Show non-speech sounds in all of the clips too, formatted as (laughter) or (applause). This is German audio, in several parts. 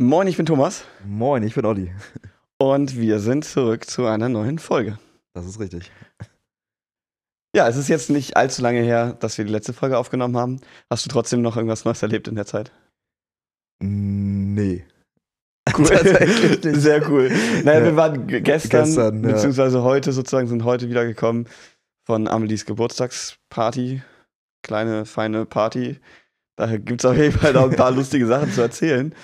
Moin, ich bin Thomas Moin, ich bin Olli. und wir sind zurück zu einer neuen Folge. Das ist richtig. Ja, es ist jetzt nicht allzu lange her, dass wir die letzte Folge aufgenommen haben. Hast du trotzdem noch irgendwas Neues erlebt in der Zeit? Nee. Cool. (laughs) Tatsächlich. Sehr cool. Naja, Ja. wir waren ge- gestern, Gestern, ja. beziehungsweise heute sozusagen, sind heute wiedergekommen von Amelies Geburtstagsparty. Kleine, feine Party. Da gibt es auf jeden Fall noch ein paar (laughs) lustige Sachen zu erzählen.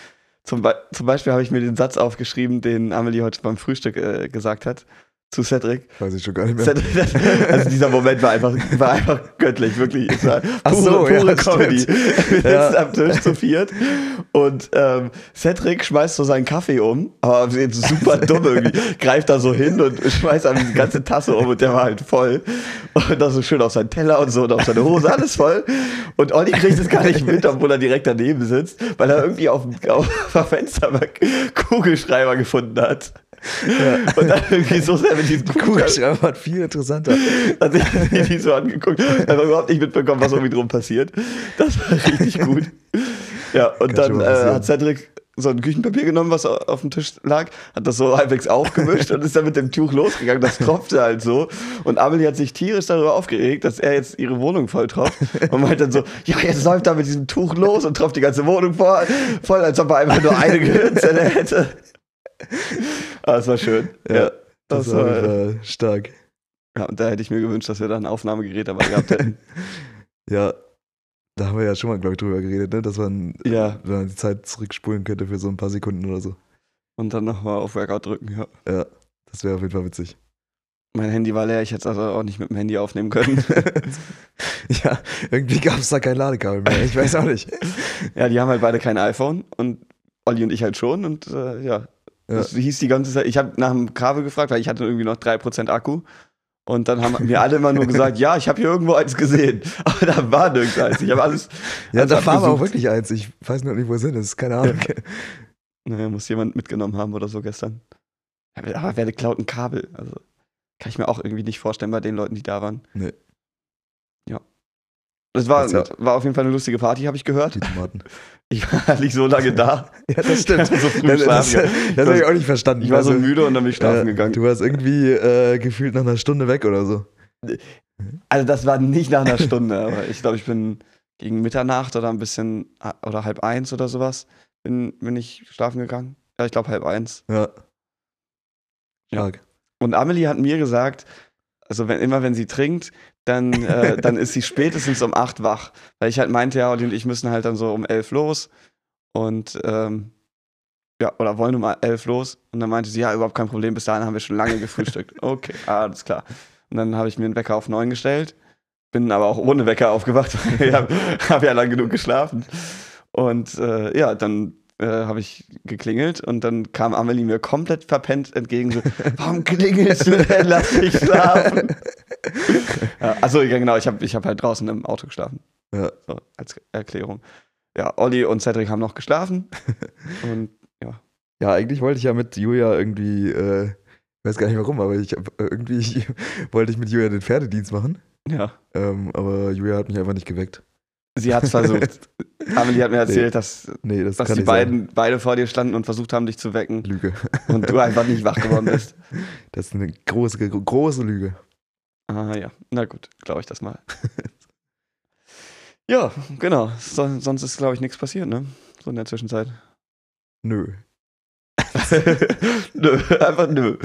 Zum, Be zum Beispiel habe ich mir den Satz aufgeschrieben, den Amelie heute beim Frühstück äh, gesagt hat zu Cedric. Weiß ich schon gar nicht mehr. Cedric (laughs) also dieser Moment war einfach, war einfach göttlich, wirklich. Es war Ach pure, so, ja, pure stimmt. Comedy. Wir sitzen Ja. am Tisch zu viert und ähm, Cedric schmeißt so seinen Kaffee um, aber super (laughs) dumm irgendwie, greift da so hin und schmeißt einfach die ganze Tasse um und der war halt voll. Und das so schön auf seinen Teller und so und auf seine Hose, alles voll. Und Olli kriegt es gar nicht mit, obwohl er direkt daneben sitzt, weil er irgendwie auf dem, auf dem Fensterbank Kugelschreiber gefunden hat. Und dann irgendwie so sehr mit diesem Kugelschreiber war viel interessanter. hat sich (laughs) die so angeguckt, einfach überhaupt nicht mitbekommen, was ihn drum passiert. Das war richtig gut. Ja, und Kann dann äh, hat Cedric so ein Küchenpapier genommen, was au- auf dem Tisch lag, hat das so halbwegs aufgemischt und ist dann mit dem Tuch losgegangen. Das tropfte halt so. Und Amelie hat sich tierisch darüber aufgeregt, dass er jetzt ihre Wohnung voll tropft. Und meint dann so, ja, jetzt läuft er mit diesem Tuch los und tropft die ganze Wohnung voll, voll als ob er einfach nur eine Gehirnzelle hätte. Aber es war schön. Ja, das, Das, war war, stark. ja, und da hätte ich mir gewünscht, dass wir da ein Aufnahmegerät dabei gehabt hätten. (laughs) Ja, da haben wir ja schon mal, glaube ich, drüber geredet, ne? dass man, Ja. wenn man die Zeit zurückspulen könnte für so ein paar Sekunden oder so. Und dann nochmal auf Workout drücken, ja. Ja, das wäre auf jeden Fall witzig. Mein Handy war leer, ich hätte es also auch nicht mit dem Handy aufnehmen können. (laughs) ja, irgendwie gab es da kein Ladekabel mehr. Ich weiß auch nicht. (laughs) ja, die haben halt beide kein iPhone und Olli und ich halt schon. Und äh, ja, Ja. das hieß die ganze Zeit, ich habe nach dem Kabel gefragt, weil ich hatte irgendwie noch 3% Akku. Und dann haben mir alle immer nur gesagt, (laughs) ja, ich habe hier irgendwo eins gesehen. Aber da war nirgends eins. Ich habe alles. Ja, alles da war aber auch wirklich eins. Ich weiß nur nicht, wo es hin ist. Keine Ahnung. Naja, muss jemand mitgenommen haben oder so gestern. Aber wer klaut ein Kabel? Also kann ich mir auch irgendwie nicht vorstellen bei den Leuten, die da waren. Nee. Ja. Das war, war auf jeden Fall eine lustige Party, habe ich gehört. Die Tomaten. (laughs) Ich war nicht so lange da. (laughs) Ja, das stimmt. (laughs) So früh das das, das, habe ich auch nicht verstanden. Ich war so Also, müde und dann bin ich schlafen äh, gegangen. Du warst irgendwie äh, gefühlt nach einer Stunde weg oder so. Also das war nicht nach einer Stunde, aber ich glaube, ich bin gegen Mitternacht oder ein bisschen oder halb eins oder sowas bin, bin ich schlafen gegangen. Ja, ich glaube halb eins. Ja. Ja. Stark. Und Amelie hat mir gesagt, also wenn, immer wenn sie trinkt, dann, äh, (laughs) dann ist sie spätestens um acht wach. Weil ich halt meinte, ja, Olli und ich müssen halt dann so um elf los. Und ähm, ja, oder wollen um elf los. Und dann meinte sie, ja, überhaupt kein Problem, bis dahin haben wir schon lange gefrühstückt. (laughs) Okay, alles klar. Und dann habe ich mir einen Wecker auf neun gestellt, bin aber auch ohne Wecker aufgewacht, (laughs) weil ich habe hab ja lang genug geschlafen. Und äh, ja, dann äh, habe ich geklingelt und dann kam Amelie mir komplett verpennt entgegen. So, Warum klingelst du denn? Lass mich schlafen. (laughs) ja, also ja, genau, ich habe ich hab halt draußen im Auto geschlafen. Ja. So, als Erklärung. Ja, Olli und Cedric haben noch geschlafen. (laughs) und Ja, eigentlich wollte ich ja mit Julia irgendwie, äh, weiß gar nicht warum, aber ich hab, äh, irgendwie (laughs) wollte ich mit Julia den Pferdedienst machen. ja, Ähm, aber Julia hat mich einfach nicht geweckt. Sie hat es versucht. (laughs) Amelie hat mir erzählt, dass, Nee, das dass die nicht sein. beiden beide vor dir standen und versucht haben, dich zu wecken. Lüge. Und du einfach nicht wach geworden bist. (laughs) Das ist eine große, große Lüge. Ah ja, na gut, glaube ich das mal. (laughs) ja, genau. So, sonst ist, glaube ich, nichts passiert, ne? So in der Zwischenzeit. Nö. nö, einfach nö.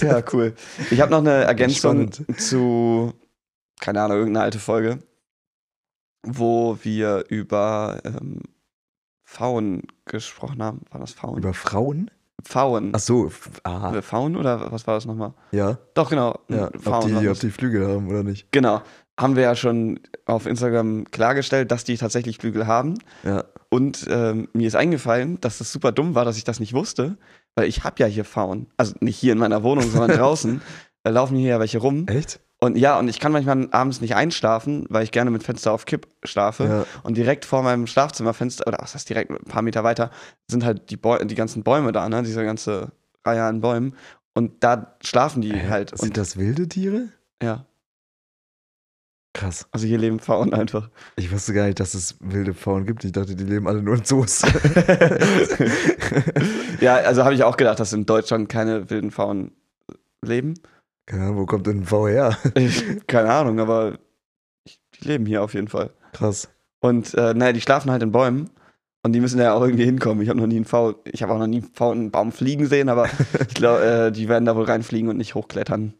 Ja, cool. Ich habe noch eine Ergänzung Spannend. zu, keine Ahnung, irgendeine alte Folge, wo wir über ähm, Pfauen gesprochen haben. War das Pfauen? Über Frauen? Pfauen. Ach so. Ah, Pfauen oder was war das nochmal? ja. Doch, genau. ja. Ob Pfauen war die, das. ob die Flügel haben oder nicht. Genau. Haben wir ja schon auf Instagram klargestellt, dass die tatsächlich Flügel haben. Ja. Und ähm, mir ist eingefallen, dass das super dumm war, dass ich das nicht wusste, weil ich habe ja hier Pfauen. Also nicht hier in meiner Wohnung, sondern (laughs) draußen. Da laufen hier ja welche rum. Echt? Und ja, und ich kann manchmal abends nicht einschlafen, weil ich gerne mit Fenster auf Kipp schlafe. Ja. Und direkt vor meinem Schlafzimmerfenster, oder was heißt direkt ein paar Meter weiter, sind halt die, Bäu die ganzen Bäume da, ne? Diese ganze Reihe an Bäumen. Und da schlafen die Hä? halt. Sind Und das wilde Tiere? ja. Krass. Also hier leben Pfauen einfach. Ich wusste gar nicht, dass es wilde Pfauen gibt. Ich dachte, die leben alle nur in Zoos. (laughs) ja, also habe ich auch gedacht, dass in Deutschland keine wilden Pfauen leben. Keine Ahnung, wo kommt denn ein V her? Ich, keine Ahnung, aber ich, die leben hier auf jeden Fall. Krass. Und äh, naja, die schlafen halt in Bäumen. Und die müssen ja auch irgendwie hinkommen. Ich habe noch nie einen V, ich habe auch noch nie einen V in einen Baum fliegen sehen, aber (laughs) ich glaube, äh, die werden da wohl reinfliegen und nicht hochklettern.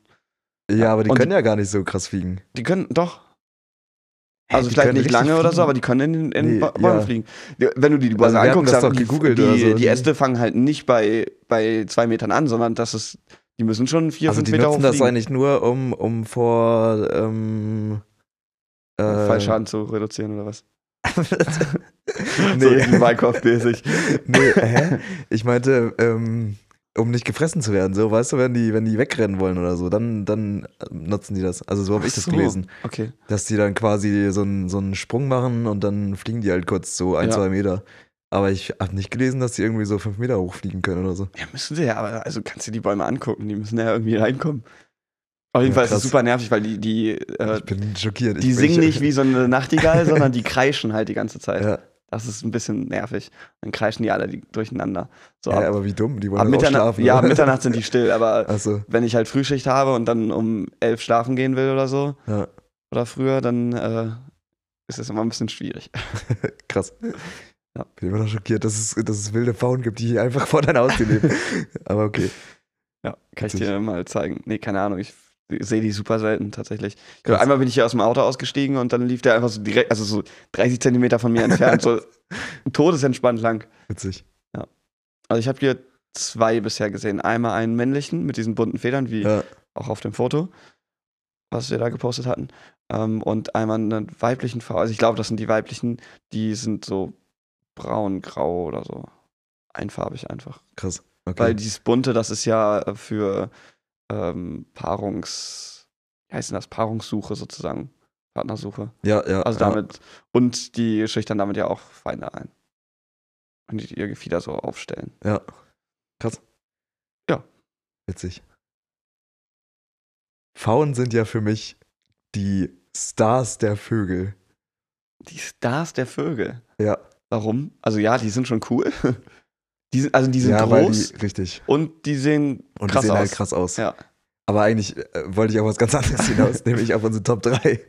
Ja, aber die Und- können ja gar nicht so krass fliegen. Die können doch. Also die vielleicht nicht lange oder so, fliegen? aber die können in, in Nee, Ba- Bäume ja. fliegen. Wenn du die Bäume Also anguckst, doch die, die, oder so. die Äste fangen halt nicht bei, bei zwei Metern an, sondern das ist, die müssen schon vier, Also fünf die Meter nutzen das eigentlich nur, um, um vor ähm, äh, Fallschaden zu reduzieren oder was? (laughs) nee, So Minecraft-mäßig. (laughs) nee, hä? Ich meinte, ähm, um nicht gefressen zu werden, so, weißt du, wenn die, wenn die wegrennen wollen oder so, dann, dann äh, nutzen die das. Also so habe ich das gelesen. Okay. Dass die dann quasi so einen, so einen Sprung machen und dann fliegen die halt kurz so ein, Ja. zwei Meter. Aber ich habe nicht gelesen, dass die irgendwie so fünf Meter hochfliegen können oder so. Ja, müssen sie ja, aber also kannst du die Bäume angucken, die müssen ja irgendwie reinkommen. Auf jeden Ja, Fall ist es krass. super nervig, weil die, die, äh, ich bin schockiert. die ich, singen ich, nicht wie so eine (laughs) Nachtigall, sondern die kreischen halt die ganze Zeit. Ja, Das ist ein bisschen nervig. Dann kreischen die alle die durcheinander. So ja, ab, aber wie dumm, die wollen ab auch Mitternacht, schlafen. ja, ab? Mitternacht sind die (laughs) still, aber Achso, wenn ich halt Frühschicht habe und dann um elf schlafen gehen will oder so, ja, oder früher, dann äh, ist es immer ein bisschen schwierig. (laughs) krass. Ja. Bin immer noch schockiert, dass es, dass es wilde Pfauen gibt, die einfach (laughs) vor deiner Haustür leben. aber okay. Ja, kann ich dir mal zeigen. Nee, keine Ahnung, ich sehe die super selten tatsächlich. Krass. Einmal bin ich hier aus dem Auto ausgestiegen und dann lief der einfach so direkt, also so 30 Zentimeter von mir entfernt, so (laughs) todesentspannt lang. Witzig. Also ich habe hier zwei bisher gesehen. Einmal einen männlichen mit diesen bunten Federn, wie Ja, auch auf dem Foto, was wir da gepostet hatten. Ähm, und einmal einen weiblichen V. Also ich glaube, das sind die weiblichen, die sind so braun, grau oder so. Einfarbig einfach. krass. Okay. Weil dieses bunte, das ist ja äh, für ähm, Paarungs, wie heißt denn das? Paarungssuche sozusagen. Partnersuche. ja, ja. Also ja. damit, und die schüchtern damit ja auch Feinde ein. Und die ihr Gefieder so aufstellen. Ja. Krass. Ja. Witzig. Pfauen sind ja für mich die Stars der Vögel. Die Stars der Vögel. Ja. Warum? Also ja, die sind schon cool. (laughs) Die sind, also die sind ja, groß die, richtig. und die sehen Und krass die sehen aus. halt krass aus. Ja. Aber eigentlich äh, wollte ich auf was ganz anderes (laughs) hinaus, nämlich auf unsere Top 3.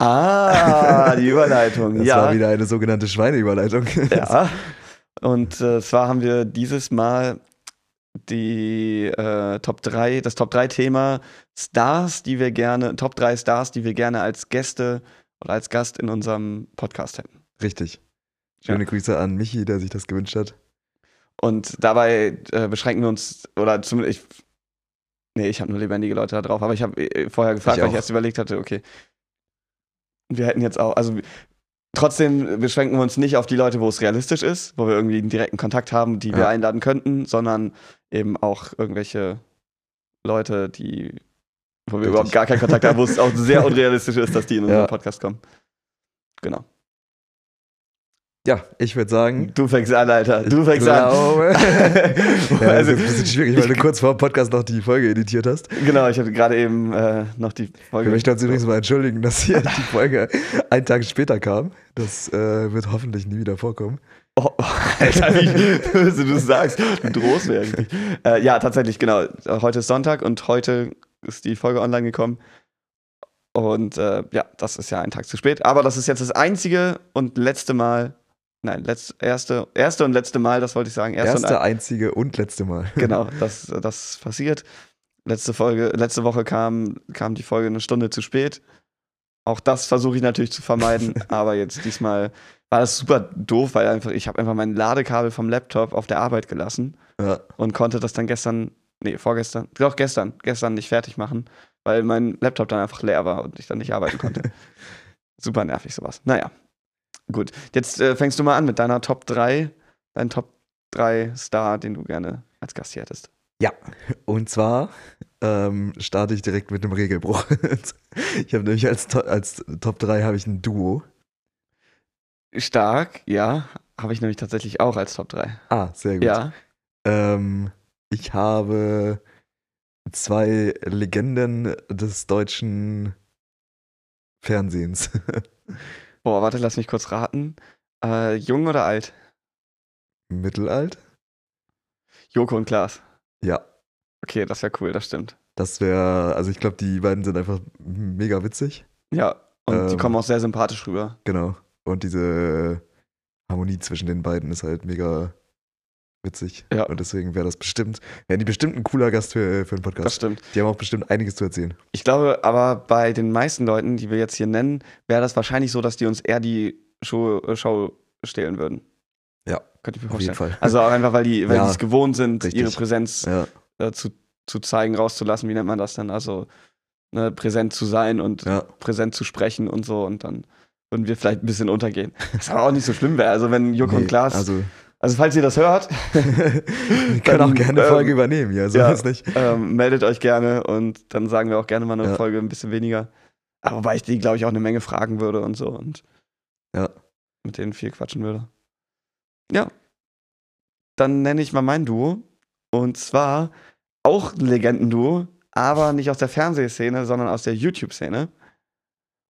Ah, die Überleitung. (laughs) Das ja. war wieder eine sogenannte Schweineüberleitung. Ja. Und äh, zwar haben wir dieses Mal die äh, Top 3, das Top 3 Thema Stars, die wir gerne, Top 3 Stars, die wir gerne als Gäste oder als Gast in unserem Podcast hätten. Richtig. Schöne Ja. Grüße an Michi, der sich das gewünscht hat. Und dabei äh, beschränken wir uns, oder zumindest ich, nee, ich habe nur lebendige Leute da drauf, aber ich habe äh, vorher gefragt, Ich weil ich erst überlegt hatte, okay, wir hätten jetzt auch, also trotzdem beschränken wir uns nicht auf die Leute, wo es realistisch ist, wo wir irgendwie einen direkten Kontakt haben, die wir Ja. einladen könnten, sondern eben auch irgendwelche Leute, die, wo wir Richtig. überhaupt gar keinen Kontakt haben, wo es auch sehr (laughs) unrealistisch ist, dass die in unseren Ja. Podcast kommen. Genau. Ja, ich würde sagen. Du fängst an, Alter. Du ich fängst an. glaube, (laughs) ja, das Also, ist jetzt ein bisschen schwierig, weil du kurz vor dem Podcast noch die Folge editiert hast. Genau, ich hatte gerade eben äh, noch die Folge. Wir möchten uns übrigens mal entschuldigen, dass hier (laughs) die Folge einen Tag später kam. Das äh, wird hoffentlich nie wieder vorkommen. Oh, Alter, wie (laughs) du sagst. Du drohst mir eigentlich. Äh, ja, tatsächlich, genau. Heute ist Sonntag und heute ist die Folge online gekommen. Und äh, ja, das ist ja ein Tag zu spät. Aber das ist jetzt das einzige und letzte Mal. Nein, letzt, erste, erste und letzte Mal, das wollte ich sagen. Erste, Erste, und einzige und letzte Mal. (laughs) Genau, das, das passiert. Letzte Folge, letzte Woche kam, kam die Folge eine Stunde zu spät. Auch das versuche ich natürlich zu vermeiden, (laughs) aber jetzt diesmal war das super doof, weil einfach, ich habe einfach mein Ladekabel vom Laptop auf der Arbeit gelassen Ja, und konnte das dann gestern, nee, vorgestern, doch gestern, gestern nicht fertig machen, weil mein Laptop dann einfach leer war und ich dann nicht arbeiten konnte. (laughs) super nervig sowas. Naja, gut. Jetzt äh, fängst du mal an mit deiner Top 3, dein Top 3 Star, den du gerne als Gast hier hättest. und zwar ähm, starte ich direkt mit einem Regelbruch. (laughs) ich habe nämlich als, To- als Top 3 habe ich ein Duo. Stark, ja. Habe ich nämlich tatsächlich auch als Top 3. Ah, sehr gut. Ja. Ähm, ich habe zwei Legenden des deutschen Fernsehens. (laughs) Boah, warte, lass mich kurz raten. Äh, jung oder alt? Mittelalt? Joko und Klaas. Ja. Okay, das wäre cool, das stimmt. Das wäre, also ich glaube, die beiden sind einfach mega witzig. Ja, und die Ähm. kommen auch sehr sympathisch rüber. Genau. Und diese Harmonie zwischen den beiden ist halt mega witzig. Ja. Und deswegen wäre das bestimmt, wären die bestimmt ein cooler Gast für, für einen Das Podcast. stimmt. Die haben auch bestimmt einiges zu erzählen. Ich glaube aber bei den meisten Leuten, die wir jetzt hier nennen, wäre das wahrscheinlich so, dass die uns eher die Show, äh, Show stehlen würden. Ja, Könnte ich mir Auf jeden vorstellen. Fall. Also auch einfach, weil die, weil Ja, es gewohnt sind, richtig. ihre Präsenz Ja, äh, zu, zu zeigen, rauszulassen. Wie nennt man das denn? Also ne, präsent zu sein und ja. präsent zu sprechen und so. Und dann würden wir vielleicht ein bisschen untergehen. Was aber auch nicht so schlimm wäre. Also wenn Joko Nee, und Klaas, also, Also, falls ihr das hört, (laughs) wir können auch gerne eine ähm, Folge übernehmen, ja, so ja. ist nicht. ähm, meldet euch gerne und dann sagen wir auch gerne mal eine Ja. Folge ein bisschen weniger. Aber wobei ich die, glaube ich, auch eine Menge fragen würde und so und Ja. mit denen viel quatschen würde. Ja. Dann nenne ich mal mein Duo. Und zwar auch ein Legendenduo, aber nicht aus der Fernsehszene, sondern aus der YouTube-Szene.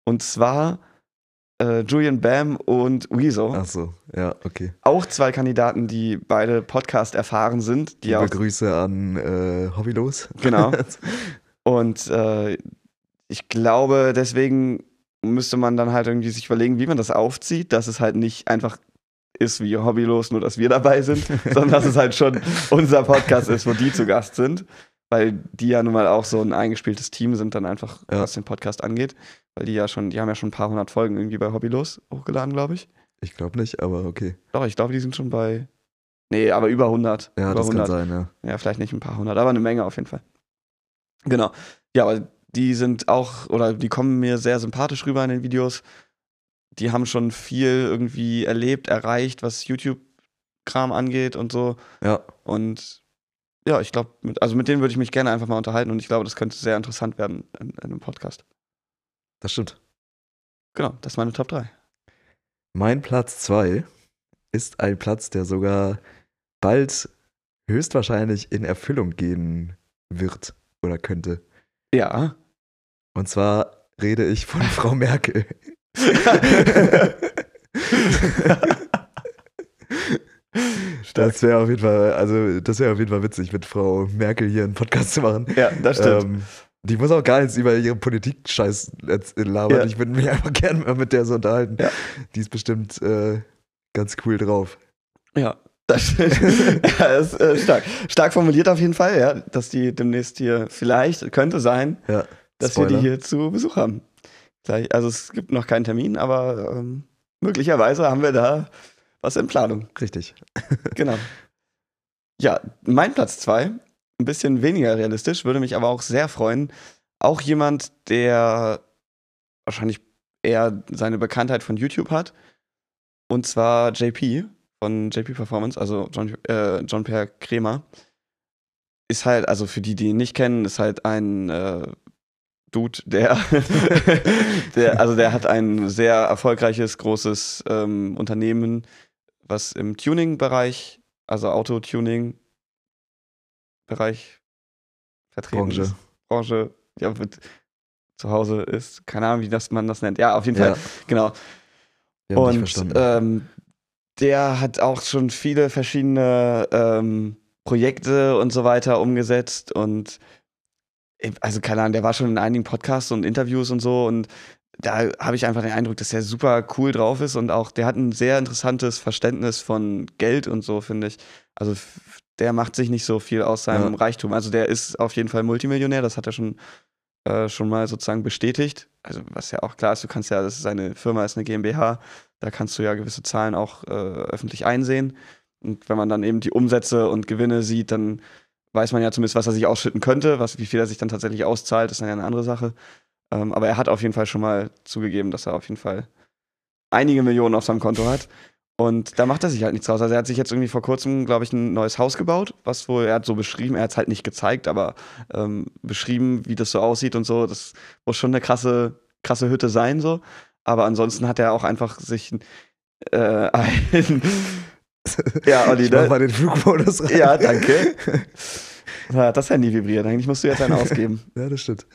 Und zwar äh, Julian Bam und Weezo. Ach so, ja, okay. Auch zwei Kandidaten, die beide Podcast erfahren sind. Die Liebe auch, Grüße an äh, Hobbylos. genau. (laughs) Und äh, ich glaube, deswegen müsste man dann halt irgendwie sich überlegen, wie man das aufzieht, dass es halt nicht einfach ist wie hobbylos, nur dass wir dabei sind, (laughs) sondern dass es halt schon unser Podcast ist, wo die zu Gast sind. Weil die ja nun mal auch so ein eingespieltes Team sind, dann einfach, Ja. was den Podcast angeht. Weil die ja schon, die haben ja schon ein paar hundert Folgen irgendwie bei Hobbylos hochgeladen, glaube ich. Ich glaube nicht, aber okay. Doch, ich glaube, die sind schon bei. Nee, aber über 100. Ja, über das kann sein, ja. Ja, vielleicht nicht ein paar hundert, aber eine Menge auf jeden Fall. Genau. Ja, aber die sind auch, oder die kommen mir sehr sympathisch rüber in den Videos. Die haben schon viel irgendwie erlebt, erreicht, was YouTube-Kram angeht und so. Ja, Und ja, ich glaube, also mit denen würde ich mich gerne einfach mal unterhalten und ich glaube, das könnte sehr interessant werden in, in einem Podcast. das stimmt. Genau, das ist meine Top 3. Mein Platz 2 ist ein Platz, der sogar bald höchstwahrscheinlich in Erfüllung gehen wird oder könnte. Ja. Und zwar rede ich von (laughs) Frau Merkel. Das wäre auf jeden Fall, also das wäre auf jeden Fall witzig, mit Frau Merkel hier einen Podcast zu machen. ja, das stimmt. Ähm, die muss auch gar nichts über ihre Politik-Scheiß jetzt labern. Ja. Ich würde mich einfach (laughs) gerne mal mit der so unterhalten. Ja. Die ist bestimmt äh, ganz cool drauf. Ja, das (laughs) ja, ist äh, stark. Stark formuliert auf jeden Fall, ja, dass die demnächst hier vielleicht, könnte sein, Ja. dass wir die hier zu Besuch haben. Gleich, also es gibt noch keinen Termin, aber ähm, möglicherweise haben wir da was in Planung. Richtig. (laughs) Genau. Ja, mein Platz zwei, ein bisschen weniger realistisch, würde mich aber auch sehr freuen. Auch jemand, der wahrscheinlich eher seine Bekanntheit von YouTube hat. Und zwar JP von JP Performance, also John, äh, John Pierre Kremer. Ist halt, also für die, die ihn nicht kennen, ist halt ein äh, Dude, der, (laughs) der, also der hat ein sehr erfolgreiches, großes ähm, Unternehmen, was im Tuning-Bereich, also Autotuning-Bereich vertreten Branche. ist. Branche, ja, mit zu Hause ist. Keine Ahnung, wie das man das nennt. Ja, auf jeden Fall, Ja, genau. haben dich Und verstanden. ähm, der hat auch schon viele verschiedene ähm, Projekte und so weiter umgesetzt und äh, also keine Ahnung, der war schon in einigen Podcasts und Interviews und so und da habe ich einfach den Eindruck, dass er super cool drauf ist und auch der hat ein sehr interessantes Verständnis von Geld und so, finde ich. Also der macht sich nicht so viel aus seinem Ja. Reichtum. Also der ist auf jeden Fall Multimillionär, das hat er schon, äh, schon mal sozusagen bestätigt. Also was ja auch klar ist, du kannst ja, das ist seine Firma ist eine GmbH, da kannst du ja gewisse Zahlen auch äh, öffentlich einsehen. Und wenn man dann eben die Umsätze und Gewinne sieht, dann weiß man ja zumindest, was er sich ausschütten könnte, was, wie viel er sich dann tatsächlich auszahlt, ist dann ja eine andere Sache. Ähm, aber er hat auf jeden Fall schon mal zugegeben, dass er auf jeden Fall einige Millionen auf seinem Konto hat. Und da macht er sich halt nichts draus. Also er hat sich jetzt irgendwie vor kurzem, glaube ich, ein neues Haus gebaut, was wohl, er hat so beschrieben, er hat es halt nicht gezeigt, aber ähm, beschrieben, wie das so aussieht und so. Das muss schon eine krasse, krasse Hütte sein, so. Aber ansonsten hat er auch einfach sich äh, (laughs) ein. ja, Olli, ich mach ne? mal den Flugmodus rein. Ja, danke. (laughs) Ja, das Handy vibriert. Eigentlich musst du jetzt einen ausgeben. (laughs) Ja, das stimmt.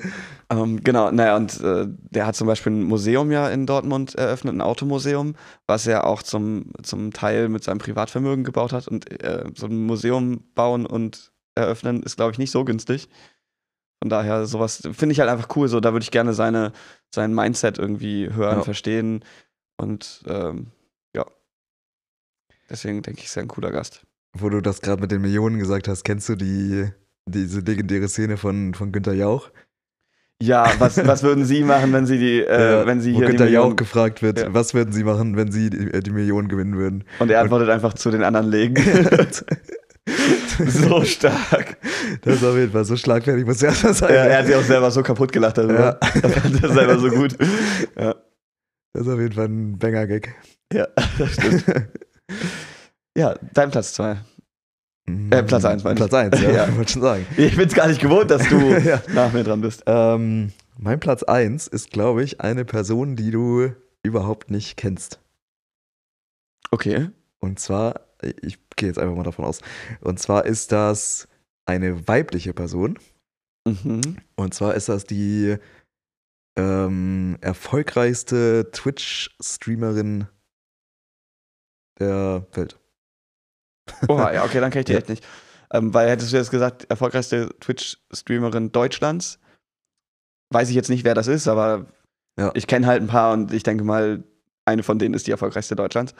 Ähm, genau, naja, und äh, der hat zum Beispiel ein Museum ja in Dortmund eröffnet, ein Automuseum, was er auch zum, zum Teil mit seinem Privatvermögen gebaut hat. Und äh, so ein Museum bauen und eröffnen ist, glaube ich, nicht so günstig. Von daher, sowas finde ich halt einfach cool. So, da würde ich gerne seine, sein Mindset irgendwie hören, Ja. verstehen. Und ähm, ja. Deswegen denke ich, ist er ein cooler Gast. Wo du das gerade mit den Millionen gesagt hast, kennst du die, diese legendäre Szene von, von Günther Jauch? Ja, was, was würden Sie machen, wenn Sie die, äh, Ja, wenn Sie wo hier die Günther Jauch gefragt wird, Ja. was würden sie machen, wenn sie die, äh, die Millionen gewinnen würden? Und er antwortet einfach zu den anderen legen. (laughs) so stark. Das ist auf jeden Fall so schlagfertig, muss ich erstmal sagen. Ja, er hat sich auch selber so kaputt gelacht darüber. Ja. Das fand er selber so gut. Ja, Das ist auf jeden Fall ein Banger-Gag. ja (laughs) das stimmt. (laughs) Ja, dein Platz zwei. Äh, Platz eins, meine ich. Platz 1, ja, (laughs) Ja. wollte schon sagen. Ich bin's gar nicht gewohnt, dass du (laughs) Ja. nach mir dran bist. Ähm, mein Platz 1 ist, glaube ich, eine Person, die du überhaupt nicht kennst. Okay. Und zwar, ich gehe jetzt einfach mal davon aus, und zwar ist das eine weibliche Person. Mhm. Und zwar ist das die ähm, erfolgreichste Twitch-Streamerin der Welt. Oha, ja, okay, dann kenn ich die Ja. echt nicht. Ähm, weil hättest du jetzt gesagt, erfolgreichste Twitch-Streamerin Deutschlands, weiß ich jetzt nicht, wer das ist, aber Ja. ich kenne halt ein paar und ich denke mal, eine von denen ist die erfolgreichste Deutschlands.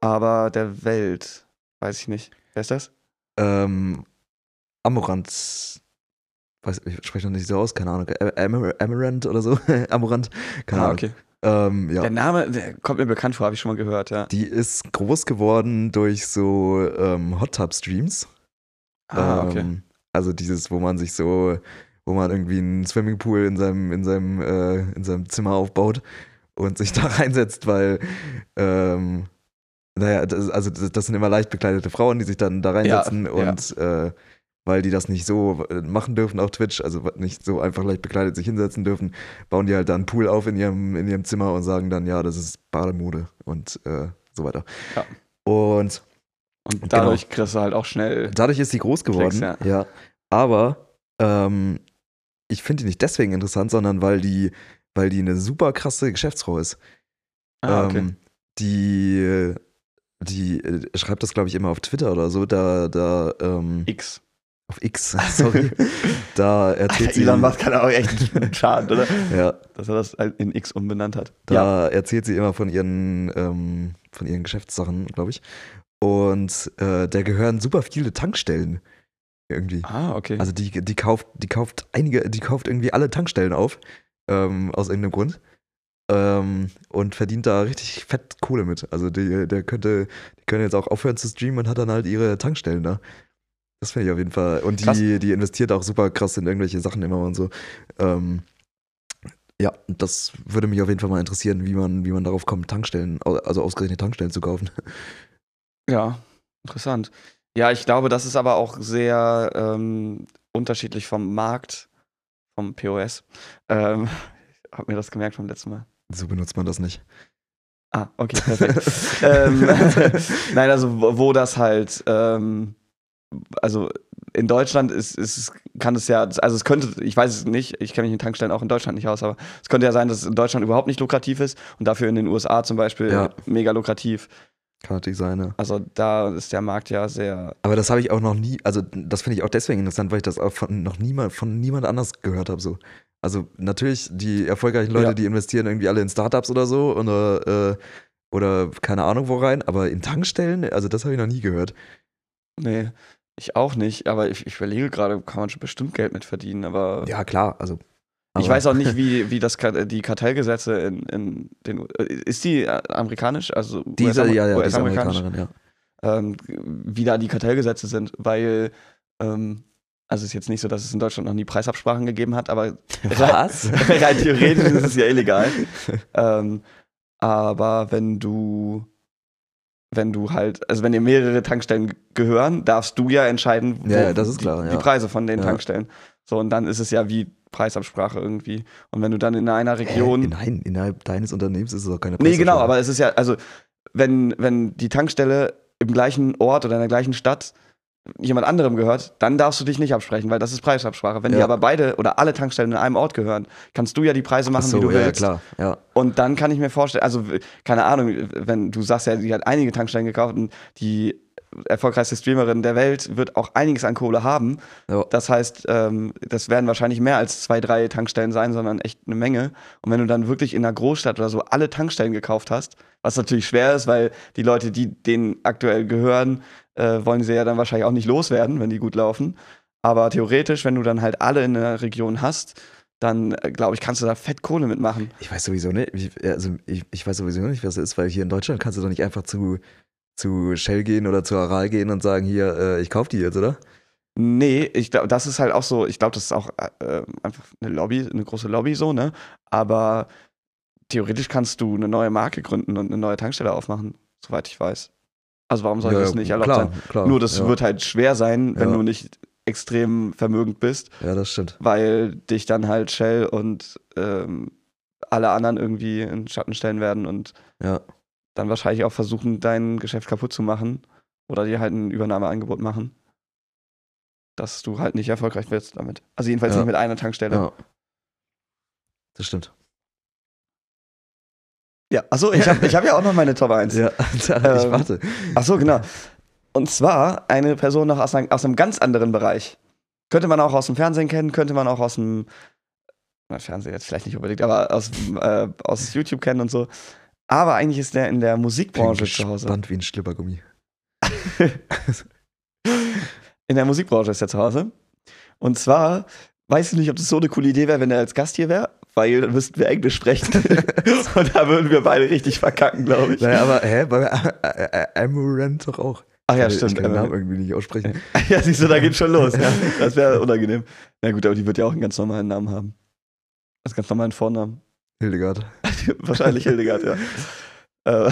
Aber der Welt, weiß ich nicht. Wer ist das? Ähm, Amorant, weiß, ich spreche noch nicht so aus, keine Ahnung, Amar Amarant oder so, (laughs) Amorant, keine ah, Ahnung. okay. Ähm, ja. Der Name, der kommt mir bekannt vor, habe ich schon mal gehört, ja. Die ist groß geworden durch so ähm, Hot Tub Streams. Ah, okay. Ähm, also dieses, wo man sich so, wo man irgendwie einen Swimmingpool in seinem, in seinem, äh, in seinem Zimmer aufbaut und sich (laughs) da reinsetzt, weil, ähm, naja, das, also das, das sind immer leicht bekleidete Frauen, die sich dann da reinsetzen Ja, und äh, weil die das nicht so äh, machen dürfen auf Twitch, also nicht so einfach leicht bekleidet sich hinsetzen dürfen, bauen die halt dann einen Pool auf in ihrem, in ihrem Zimmer und sagen dann, ja, das ist Bademode und äh, so weiter. Ja. Und Und dadurch kriegst du halt auch schnell. Dadurch ist sie groß geworden. Klicks, ja. Aber ähm, ich finde die nicht deswegen interessant, sondern weil die, weil die eine super krasse Geschäftsfrau ist. Ah, okay. Ähm, die, die äh, schreibt das, glaube ich, immer auf Twitter oder so. Da, da, ähm, X. auf X, (laughs) sorry. da erzählt sie. Elon Musk hat auch echt einen Schaden, (laughs) oder? Ja, Dass er das halt in X umbenannt hat. da erzählt sie immer von ihren, ähm, von ihren Geschäftssachen, glaube ich. Und äh, da gehören super viele Tankstellen irgendwie. Ah, okay. Also die, die kauft, die kauft einige, die kauft irgendwie alle Tankstellen auf, ähm, aus irgendeinem Grund. Ähm, und verdient da richtig fett Kohle mit. Also die, der könnte, die können jetzt auch aufhören zu streamen und hat dann halt ihre Tankstellen da. Das finde ich auf jeden Fall. Und Krass. die, die investiert auch super krass in irgendwelche Sachen immer und so. Ähm, ja, das würde mich auf jeden Fall mal interessieren, wie man, wie man darauf kommt, Tankstellen, also ausgerechnet Tankstellen zu kaufen. Ja, interessant. Ja, ich glaube, das ist aber auch sehr ähm, unterschiedlich vom Markt, vom POS. Ähm, (laughs) ich habe mir das gemerkt vom letzten Mal. So benutzt man das nicht. Ah, okay, perfekt. (laughs) ähm, (laughs) nein, also wo, wo das halt, ähm, also in Deutschland ist, ist, kann es ja, also es könnte, ich weiß es nicht, ich kenne mich in Tankstellen auch in Deutschland nicht aus, aber es könnte ja sein, dass es in Deutschland überhaupt nicht lukrativ ist und dafür in den USA zum Beispiel Ja. mega lukrativ. Kann natürlich sein, ja. Also da ist der Markt ja sehr, Aber das habe ich auch noch nie, also das finde ich auch deswegen interessant, weil ich das auch von noch niemand, von niemand anders gehört habe. So. Also natürlich, die erfolgreichen Leute, Ja. die investieren irgendwie alle in Startups oder so oder, äh, oder keine Ahnung wo rein, aber in Tankstellen, also das habe ich noch nie gehört. nee, ich auch nicht, aber ich, ich überlege gerade, kann man schon bestimmt Geld mit verdienen, aber Ja, klar, also. ich weiß auch nicht, wie, wie das die Kartellgesetze in, in den, ist die äh, amerikanisch, also Die ist, US- ja, ja, US-amerikanisch? Amerikanerin, ja. ähm, wie da die Kartellgesetze sind, weil ähm, also es ist jetzt nicht so, dass es in Deutschland noch nie Preisabsprachen gegeben hat, aber (laughs) Was? rein theoretisch ist es ja (laughs) illegal. (laughs) ähm, aber wenn du wenn du halt, also wenn dir mehrere Tankstellen gehören, darfst du ja entscheiden, wo Ja, das ist klar, die, ja. die Preise von den Ja. Tankstellen. So, und dann ist es ja wie Preisabsprache irgendwie. Und wenn du dann in einer? Region. Nein, innerhalb deines Unternehmens ist es auch keine Nee, genau, Preisabsprache. aber es ist ja, also, wenn, wenn die Tankstelle im gleichen Ort oder in der gleichen Stadt jemand anderem gehört, dann darfst du dich nicht absprechen, weil das ist Preisabsprache. Wenn die Ja. aber beide oder alle Tankstellen in einem Ort gehören, kannst du ja die Preise machen, Ach so, wie du ja, willst. ja, klar. Ja. Und dann kann ich mir vorstellen, also keine Ahnung, wenn du sagst ja, die hat einige Tankstellen gekauft und die erfolgreichste Streamerin der Welt wird auch einiges an Kohle haben. Ja. Das heißt, ähm, das werden wahrscheinlich mehr als zwei, drei Tankstellen sein, sondern echt eine Menge. Und wenn du dann wirklich in einer Großstadt oder so alle Tankstellen gekauft hast, was natürlich schwer ist, weil die Leute, die denen aktuell gehören, äh, wollen sie ja dann wahrscheinlich auch nicht loswerden, wenn die gut laufen. Aber theoretisch, wenn du dann halt alle in der Region hast, dann äh, glaube ich, kannst du da fett Kohle mitmachen. Ich weiß sowieso nicht, ich, also ich, ich weiß sowieso nicht, was es ist, weil hier in Deutschland kannst du doch nicht einfach zu, zu Shell gehen oder zu Aral gehen und sagen, hier, äh, ich kauf die jetzt, oder? Nee, ich glaube, das ist halt auch so, ich glaube, das ist auch äh, einfach eine Lobby, eine große Lobby so, ne? Aber theoretisch kannst du eine neue Marke gründen und eine neue Tankstelle aufmachen, soweit ich weiß. Also warum soll Ja, das nicht erlaubt klar, sein? Klar, Nur das ja. wird halt schwer sein, wenn Ja. du nicht extrem vermögend bist, Ja, das stimmt. weil dich dann halt Shell und ähm, alle anderen irgendwie in Schatten stellen werden und dann wahrscheinlich auch versuchen, dein Geschäft kaputt zu machen oder dir halt ein Übernahmeangebot machen, dass du halt nicht erfolgreich wirst damit. Also jedenfalls nicht mit einer Tankstelle. Ja. Das stimmt. Ja, achso, ich habe ich hab ja auch noch meine Top 1. (laughs) Ja, ich Ähm, warte. Achso, genau. Und zwar eine Person noch aus, einem- aus einem ganz anderen Bereich. Könnte man auch aus dem Fernsehen kennen, könnte man auch aus dem na, Fernsehen jetzt vielleicht nicht unbedingt, aber aus, äh, aus YouTube kennen und so. Aber eigentlich ist der in der Musikbranche zu Hause. Spannend wie ein Schlippergummi. (laughs) In der Musikbranche ist er zu Hause. Und zwar, weiß ich nicht, ob das so eine coole Idee wäre, wenn er als Gast hier wäre, weil dann müssten wir Englisch sprechen. (laughs) und da würden wir beide richtig verkacken, glaube ich. Naja, aber, hä, bei äh, äh, Amaranth doch auch. Ach ja, Ich stimmt. kann den Namen Amaranth. irgendwie nicht aussprechen. (laughs) Ja, siehst du, da geht schon los. (laughs) Das wäre unangenehm. Na gut, aber die wird ja auch einen ganz normalen Namen haben. Das ganz normalen Vornamen. Hildegard. Wahrscheinlich Hildegard, ja. Äh,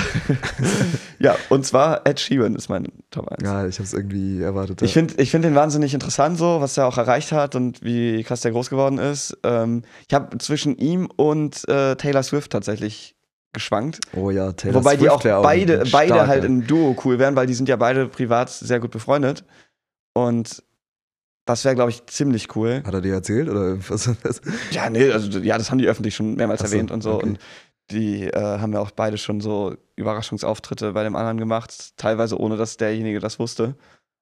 (laughs) ja, und zwar Ed Sheeran ist mein Top 1. Ja, ich hab's irgendwie erwartet. Ich ja. finde ich find den wahnsinnig interessant, so, was er auch erreicht hat und wie krass der groß geworden ist. Ähm, ich habe zwischen ihm und äh, Taylor Swift tatsächlich geschwankt. Oh ja, Taylor Wobei die Swift auch wär beide, ein beide halt im Duo cool wären, weil die sind ja beide privat sehr gut befreundet. Und das wäre, glaube ich, ziemlich cool. Hat er dir erzählt oder (laughs) was? Ja, nee, also ja, das haben die öffentlich schon mehrmals so, erwähnt und so. okay. Und die äh, haben ja auch beide schon so Überraschungsauftritte bei dem anderen gemacht, teilweise ohne dass derjenige das wusste.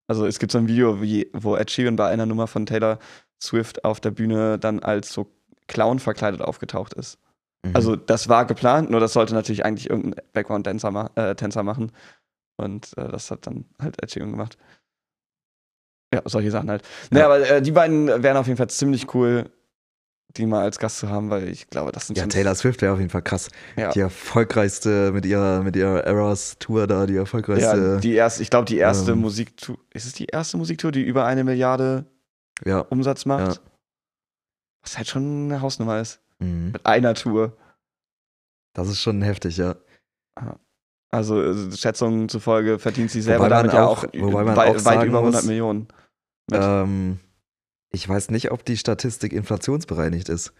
Also es gibt so ein Video, wie, wo Ed Sheeran bei einer Nummer von Taylor Swift auf der Bühne dann als so Clown verkleidet aufgetaucht ist. Mhm. Also das war geplant, nur das sollte natürlich eigentlich irgendein Background-Tänzer ma äh, Tänzer machen. Und äh, das hat dann halt Ed Sheeran gemacht. Ja, solche Sachen halt. Naja, aber äh, die beiden wären auf jeden Fall ziemlich cool, die mal als Gast zu haben, weil ich glaube, das sind ja, Taylor Swift wäre auf jeden Fall krass. Ja. Die erfolgreichste mit ihrer, mit ihrer Eras-Tour da, die Ja, erfolgreichste. die erste, ich glaube, die erste ähm, Musiktour, ist es die erste Musiktour, die über eine Milliarde Ja. Umsatz macht? Ja. Was halt schon eine Hausnummer ist. Mhm. Mit einer Tour. Das ist schon heftig, ja. Also äh, Schätzungen zufolge verdient sie selber damit ja auch- auch, wobei man wei- auch weit über 100 muss, Millionen. Mit. Ähm, ich weiß nicht, ob die Statistik inflationsbereinigt ist.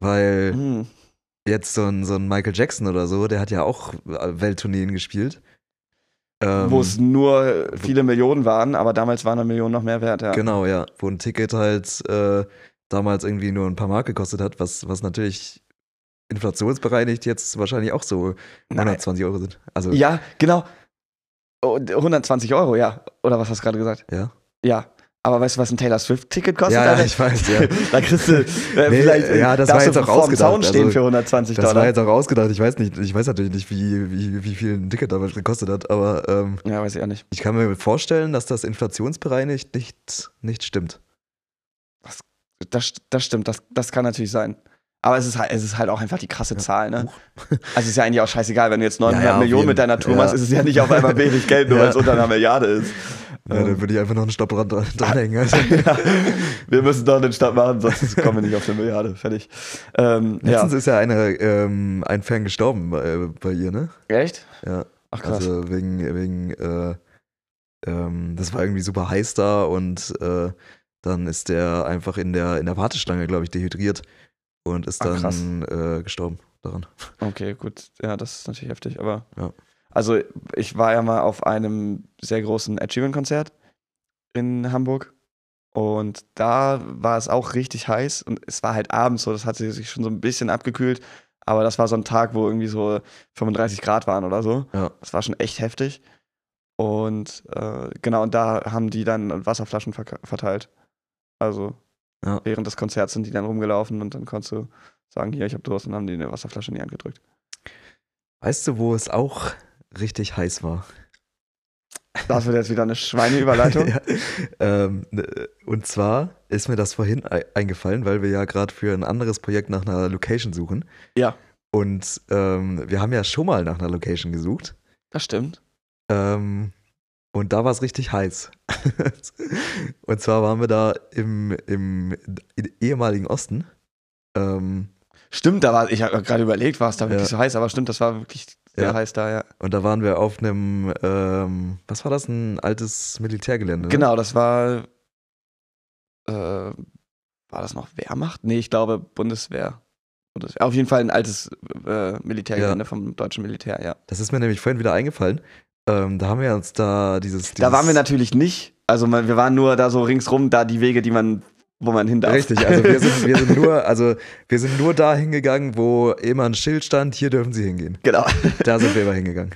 Weil Hm. jetzt so ein, so ein Michael Jackson oder so, der hat ja auch äh, Welttourneen gespielt. Ähm, Wo es nur viele Millionen waren, aber damals waren eine Million noch mehr wert, ja. Genau, ja. Wo ein Ticket halt äh, damals irgendwie nur ein paar Mark gekostet hat, was, was natürlich inflationsbereinigt jetzt wahrscheinlich auch so Nein. 120 Euro sind. Also, Ja, genau. Oh, 120 Euro, ja. Oder was hast du gerade gesagt? ja. Ja. Aber weißt du, was ein Taylor Swift-Ticket kostet? Ja, ja, Alter? ich weiß, ja. (laughs) da kriegst du äh, Nee, vielleicht ja, das war jetzt auch ausgedacht, Zaun stehen also, für 120 Das Dollar. war jetzt auch ausgedacht. Ich weiß nicht, ich weiß natürlich nicht, wie, wie, wie viel ein Ticket damals gekostet hat, aber ähm, ja, weiß ich auch nicht. ich kann mir vorstellen, dass das inflationsbereinigt nicht, nicht stimmt. Das, das stimmt, das, das kann natürlich sein. Aber es ist halt, es ist halt auch einfach die krasse Zahl, ne? (laughs) Also es ist ja eigentlich auch scheißegal, wenn du jetzt 900 Ja, ja, Millionen mit deiner Tour ja. machst, ist es ja nicht auf einmal (laughs) wenig Geld, nur Ja. weil es unter einer Milliarde ist. Ja, Ähm. dann würde ich einfach noch einen Stopprand dran- dranhängen. (laughs) Also. ja, wir müssen doch den Start machen, sonst kommen wir nicht auf eine Milliarde. Fertig. Ähm, ja. Letztens ist ja eine, ähm, ein Fan gestorben bei, bei ihr, ne? Echt? Ja. Ach krass. Also wegen, wegen äh, ähm, das war irgendwie super heiß da und äh, dann ist der einfach in der, in der Warteschlange, glaube ich, dehydriert und ist krass. dann äh, gestorben daran. Okay, gut. Ja, das ist natürlich heftig, aber. Ja. Also ich war ja mal auf einem sehr großen Achievement-Konzert in Hamburg und da war es auch richtig heiß und es war halt abends so, das hatte sich schon so ein bisschen abgekühlt, aber das war so ein Tag, wo irgendwie so 35 Grad waren oder so. Ja. Das war schon echt heftig. Und äh, genau, und da haben die dann Wasserflaschen verka- verteilt. Also Ja. während des Konzerts sind die dann rumgelaufen und dann konntest du sagen, hier, ich hab Durst und haben die eine Wasserflasche in die Hand gedrückt. Weißt du, wo es auch richtig heiß war? Das wird jetzt wieder eine Schweineüberleitung. (laughs) ja. ähm, ne, und zwar ist mir das vorhin ei- eingefallen, weil wir ja gerade für ein anderes Projekt nach einer Location suchen. Ja. Und ähm, wir haben ja schon mal nach einer Location gesucht. Das stimmt. Ähm, und da war es richtig heiß. (laughs) und zwar waren wir da im, im ehemaligen Osten. Ähm, Stimmt, da war, ich habe gerade überlegt, war es da wirklich Ja. so heiß, aber stimmt, das war wirklich sehr Ja. heiß da, ja. und da waren wir auf einem, ähm, was war das, ein altes Militärgelände? Ne? Genau, das war, äh, war das noch Wehrmacht? Nee, ich glaube Bundeswehr. Bundeswehr. Auf jeden Fall ein altes äh, Militärgelände vom deutschen Militär, ja. Das ist mir nämlich vorhin wieder eingefallen. Ähm, da haben wir uns da dieses. dieses Da waren wir natürlich nicht. Also wir waren nur da so ringsrum, da die Wege, die man, wo man hin darf. Richtig, also wir sind, wir sind (laughs) nur, also wir sind nur da hingegangen, wo immer ein Schild stand, hier dürfen sie hingehen. genau. Da sind wir immer hingegangen.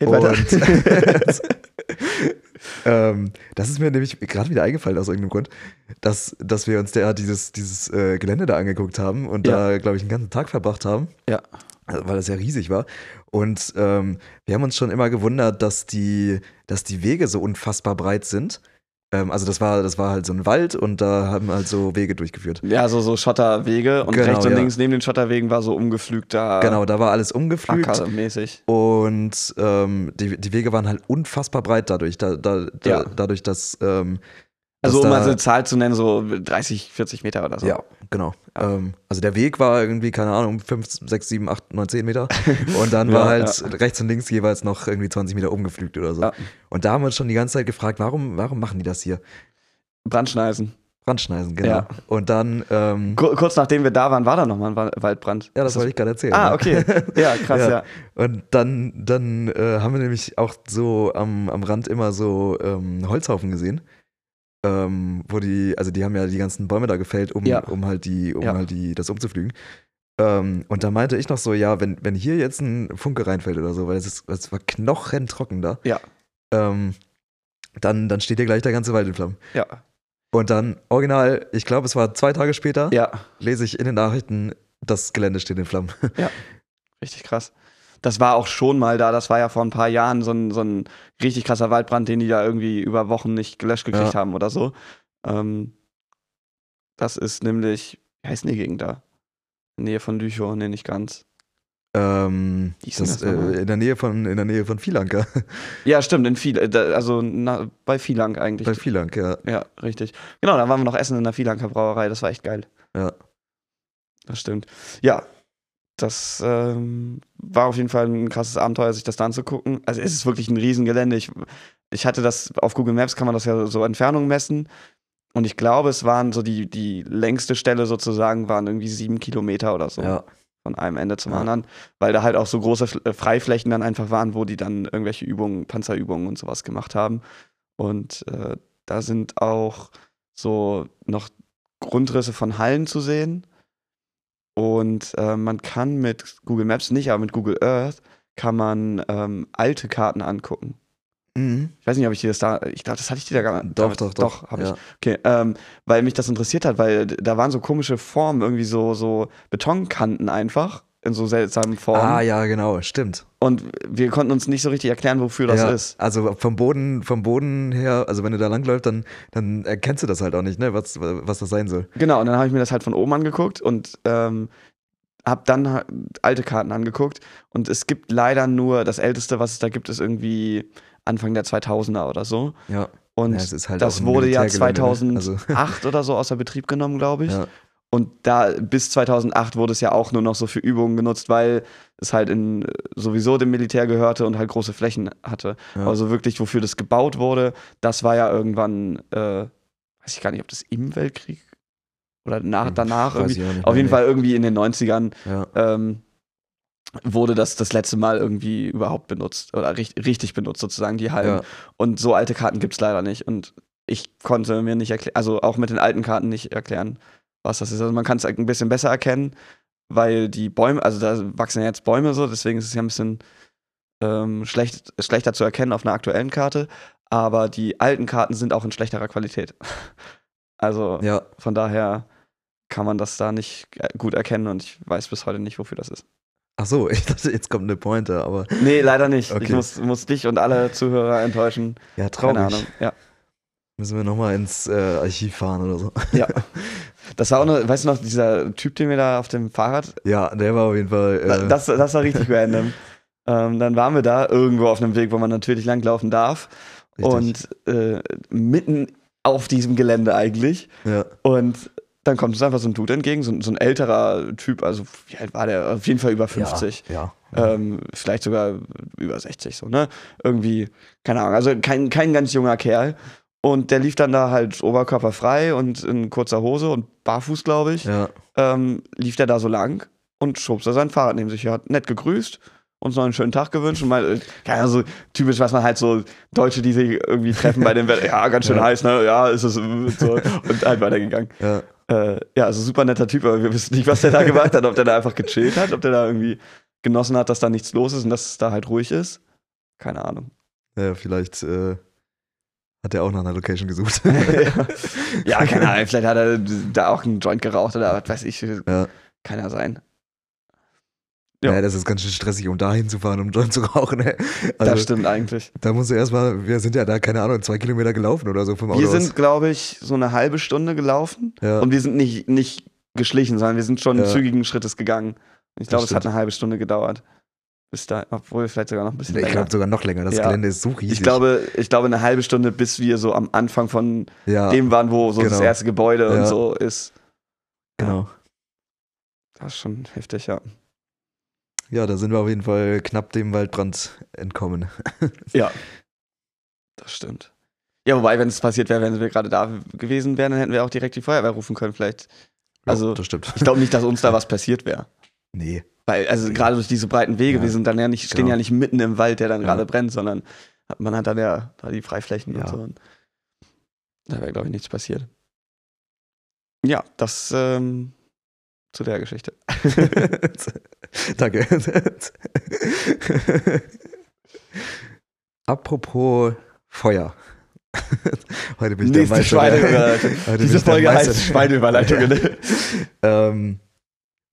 Hin weiter. Und (laughs) ähm, das ist mir nämlich gerade wieder eingefallen aus irgendeinem Grund, dass, dass wir uns da dieses, dieses äh, Gelände da angeguckt haben und Ja. da, glaube ich, einen ganzen Tag verbracht haben. Ja. Also, weil das ja riesig war. Und ähm, wir haben uns schon immer gewundert, dass die, dass die Wege so unfassbar breit sind. Ähm, also das war, das war halt so ein Wald und da haben halt so Wege durchgeführt. ja, so, so Schotterwege und Genau, rechts und ja. links neben den Schotterwegen war so umgepflügter Genau, da war alles umgepflügt. Acker-mäßig. Und ähm, die, die Wege waren halt unfassbar breit dadurch, da, da, da, Ja. dadurch, dass ähm, Also um mal so eine Zahl zu nennen, so 30, 40 Meter oder so. Ja, genau. Ja. Ähm, also der Weg war irgendwie, keine Ahnung, 5, 6, 7, 8, 9, 10 Meter. (laughs) Und dann Ja, war halt rechts und links jeweils noch irgendwie 20 Meter umgepflügt oder so. Ja. Und da haben wir uns schon die ganze Zeit gefragt, warum, warum machen die das hier? Brandschneisen. Brandschneisen, genau. Ja. Und dann, ähm, Kur kurz nachdem wir da waren, war da nochmal ein Wa- Waldbrand. ja, das wollte ich gerade erzählen. Ah, ja. okay. (laughs) Ja, krass, ja. Ja. Und dann, dann äh, haben wir nämlich auch so am, am Rand immer so ähm, Holzhaufen gesehen. Ähm, wo die, also die haben ja die ganzen Bäume da gefällt, um, Ja. um halt die, um Ja. halt die, das umzuflügen. Ähm, und da meinte ich noch so, ja, wenn, wenn hier jetzt ein Funke reinfällt oder so, weil es ist, es war knochentrocken da, Ja. ähm, dann, dann steht hier gleich der ganze Wald in Flammen. Ja. Und dann, original, ich glaube, es war zwei Tage später, Ja, lese ich in den Nachrichten, das Gelände steht in Flammen. (laughs) richtig krass. Das war auch schon mal da, das war ja vor ein paar Jahren so ein, so ein richtig krasser Waldbrand, den die da irgendwie über Wochen nicht gelöscht gekriegt Ja. haben oder so. Ähm, das ist nämlich, wie heißt denn die Gegend da? In der Nähe von Lüchow, nee, nicht ganz. Ähm, das, das äh, in der Nähe von in der Nähe von Vielanker. (laughs) Ja, stimmt, in viel, also na, bei Vielang eigentlich. Bei Vielank, ja. ja, richtig. Genau, da waren wir noch essen in der Vielanker Brauerei, das war echt geil. Ja. Das stimmt. Ja, das ähm, war auf jeden Fall ein krasses Abenteuer, sich das da anzugucken. Also es ist wirklich ein Riesengelände. Ich, ich hatte das, auf Google Maps kann man das ja so Entfernungen messen. Und ich glaube, es waren so die, die längste Stelle sozusagen, waren irgendwie sieben Kilometer oder so. Ja. Von einem Ende zum Ja. anderen. Weil da halt auch so große äh, Freiflächen dann einfach waren, wo die dann irgendwelche Übungen, Panzerübungen und sowas gemacht haben. Und äh, da sind auch so noch Grundrisse von Hallen zu sehen. Und äh, man kann mit Google Maps nicht, aber mit Google Earth kann man ähm, alte Karten angucken. Mhm. Ich weiß nicht, ob ich dir das da, ich glaube, das hatte ich dir da gar Doch, doch, doch. Doch, habe ja. ich. Okay, ähm, weil mich das interessiert hat, weil da waren so komische Formen, irgendwie so, so Betonkanten einfach, in so seltsamen Formen. Ah, ja, genau, stimmt. Und wir konnten uns nicht so richtig erklären, wofür das ja, ist. Also vom Boden, vom Boden her, also wenn du da langläufst, dann, dann erkennst du das halt auch nicht, ne, was, was das sein soll. Genau, und dann habe ich mir das halt von oben angeguckt und ähm, habe dann alte Karten angeguckt. Und es gibt leider nur, das älteste, was es da gibt, ist irgendwie Anfang der 2000er oder so. Ja. Und ja, halt das wurde ja Militärgelände, ne? 2008 Also, (laughs) oder so außer Betrieb genommen, glaube ich. ja, Und da bis 2008 wurde es ja auch nur noch so für Übungen genutzt, weil es halt in sowieso dem Militär gehörte und halt große Flächen hatte. Ja. Also wirklich, wofür das gebaut wurde, das war ja irgendwann, äh, weiß ich gar nicht, ob das im Weltkrieg oder nach, danach Hm, irgendwie. ich auch nicht Auf jeden. Fall irgendwie in den 90ern. Ja. Ähm, wurde das das letzte Mal irgendwie überhaupt benutzt oder richtig, richtig benutzt, sozusagen, die Hallen. Ja. Und so alte Karten gibt es leider nicht. Und ich konnte mir nicht erklären, also auch mit den alten Karten nicht erklären, was das ist. Also man kann es ein bisschen besser erkennen, weil die Bäume, also da wachsen ja jetzt Bäume so, deswegen ist es ja ein bisschen ähm, schlecht, schlechter zu erkennen auf einer aktuellen Karte. Aber die alten Karten sind auch in schlechterer Qualität. (laughs) Also Ja, von daher kann man das da nicht äh, gut erkennen und ich weiß bis heute nicht, wofür das ist. ach so, (laughs) ich dachte, jetzt kommt eine Pointe, aber Nee, leider nicht. Ich Okay. muss, muss dich und alle Zuhörer enttäuschen. ja, Keine traurig. Ahnung. Ja. Müssen wir nochmal ins äh, Archiv fahren oder so. ja. (laughs) Das war auch noch, weißt du noch, dieser Typ, den wir da auf dem Fahrrad, Ja, der war auf jeden Fall. Äh, das, das war richtig random. (laughs) Ähm, dann waren wir da irgendwo auf einem Weg, wo man natürlich langlaufen darf. richtig. Und äh, mitten auf diesem Gelände eigentlich. ja, Und dann kommt uns einfach so ein Dude entgegen, so, ein- so ein älterer Typ, also wie alt war der? Auf jeden Fall über 50. Ja. ja. Ähm, vielleicht sogar über 60, so, ne? Irgendwie, keine Ahnung, also kein, kein ganz junger Kerl. Und der lief dann da halt oberkörperfrei und in kurzer Hose und barfuß, glaube ich, ja. ähm, lief der da so lang und schob so sein Fahrrad neben sich. Er hat nett gegrüßt, uns noch einen schönen Tag gewünscht und mal, keine Ahnung, so typisch, was man halt so Deutsche, die sich irgendwie treffen bei dem Wetter, ja, ganz schön Ja. heiß, ne? Ja, ist es so, und halt weitergegangen. ja. Äh, ja, also super netter Typ, aber wir wissen nicht, was der da gemacht hat, ob der da einfach gechillt hat, ob der da irgendwie genossen hat, dass da nichts los ist und dass es da halt ruhig ist. Keine Ahnung. Ja, vielleicht äh, hat er auch nach einer Location gesucht. (laughs) (laughs) ja, keine Ahnung, vielleicht hat er da auch einen Joint geraucht oder was weiß ich. Ja. Kann ja sein. Ja. Ja. das ist ganz schön stressig, um da hinzufahren, um Joint zu rauchen. ey. das Also, stimmt eigentlich. da musst du erstmal, wir sind ja da, keine Ahnung, zwei Kilometer gelaufen oder so vom Auto Wir sind, glaube ich, so eine halbe Stunde gelaufen ja. und wir sind nicht, nicht geschlichen, sondern wir sind schon Ja. zügigen Schrittes gegangen. Ich Das glaube, es hat eine halbe Stunde gedauert. Bis da, obwohl vielleicht sogar noch ein bisschen ich länger. glaube sogar noch länger. Das Ja. Gelände ist so riesig. Ich glaube, ich glaube eine halbe Stunde, bis wir so am Anfang von ja, dem waren, wo so das genau. erste Gebäude und Ja. so ist. genau. Das ist schon heftig, ja. Ja, da sind wir auf jeden Fall knapp dem Waldbrand entkommen. (laughs) Ja. Das stimmt. Ja, wobei, wenn es passiert wäre, wenn wir gerade da gewesen wären, dann hätten wir auch direkt die Feuerwehr rufen können, vielleicht. Also, das stimmt. ich glaube nicht, dass uns da (laughs) was passiert wäre. Nee. Weil, also gerade durch diese breiten Wege, Ja. wir sind dann ja nicht, stehen Genau. ja nicht mitten im Wald, der dann gerade brennt, sondern man hat dann ja da die Freiflächen und so. Da wäre, glaube ich, nichts passiert. Ja, das ähm, zu der Geschichte. (laughs) Danke. Apropos Feuer. Heute bin ich der Nächste Meister. Schweineüberleitung. Heute bin Diese der Folge Meister. heißt Schweineüberleitung. (laughs) Ne? ähm,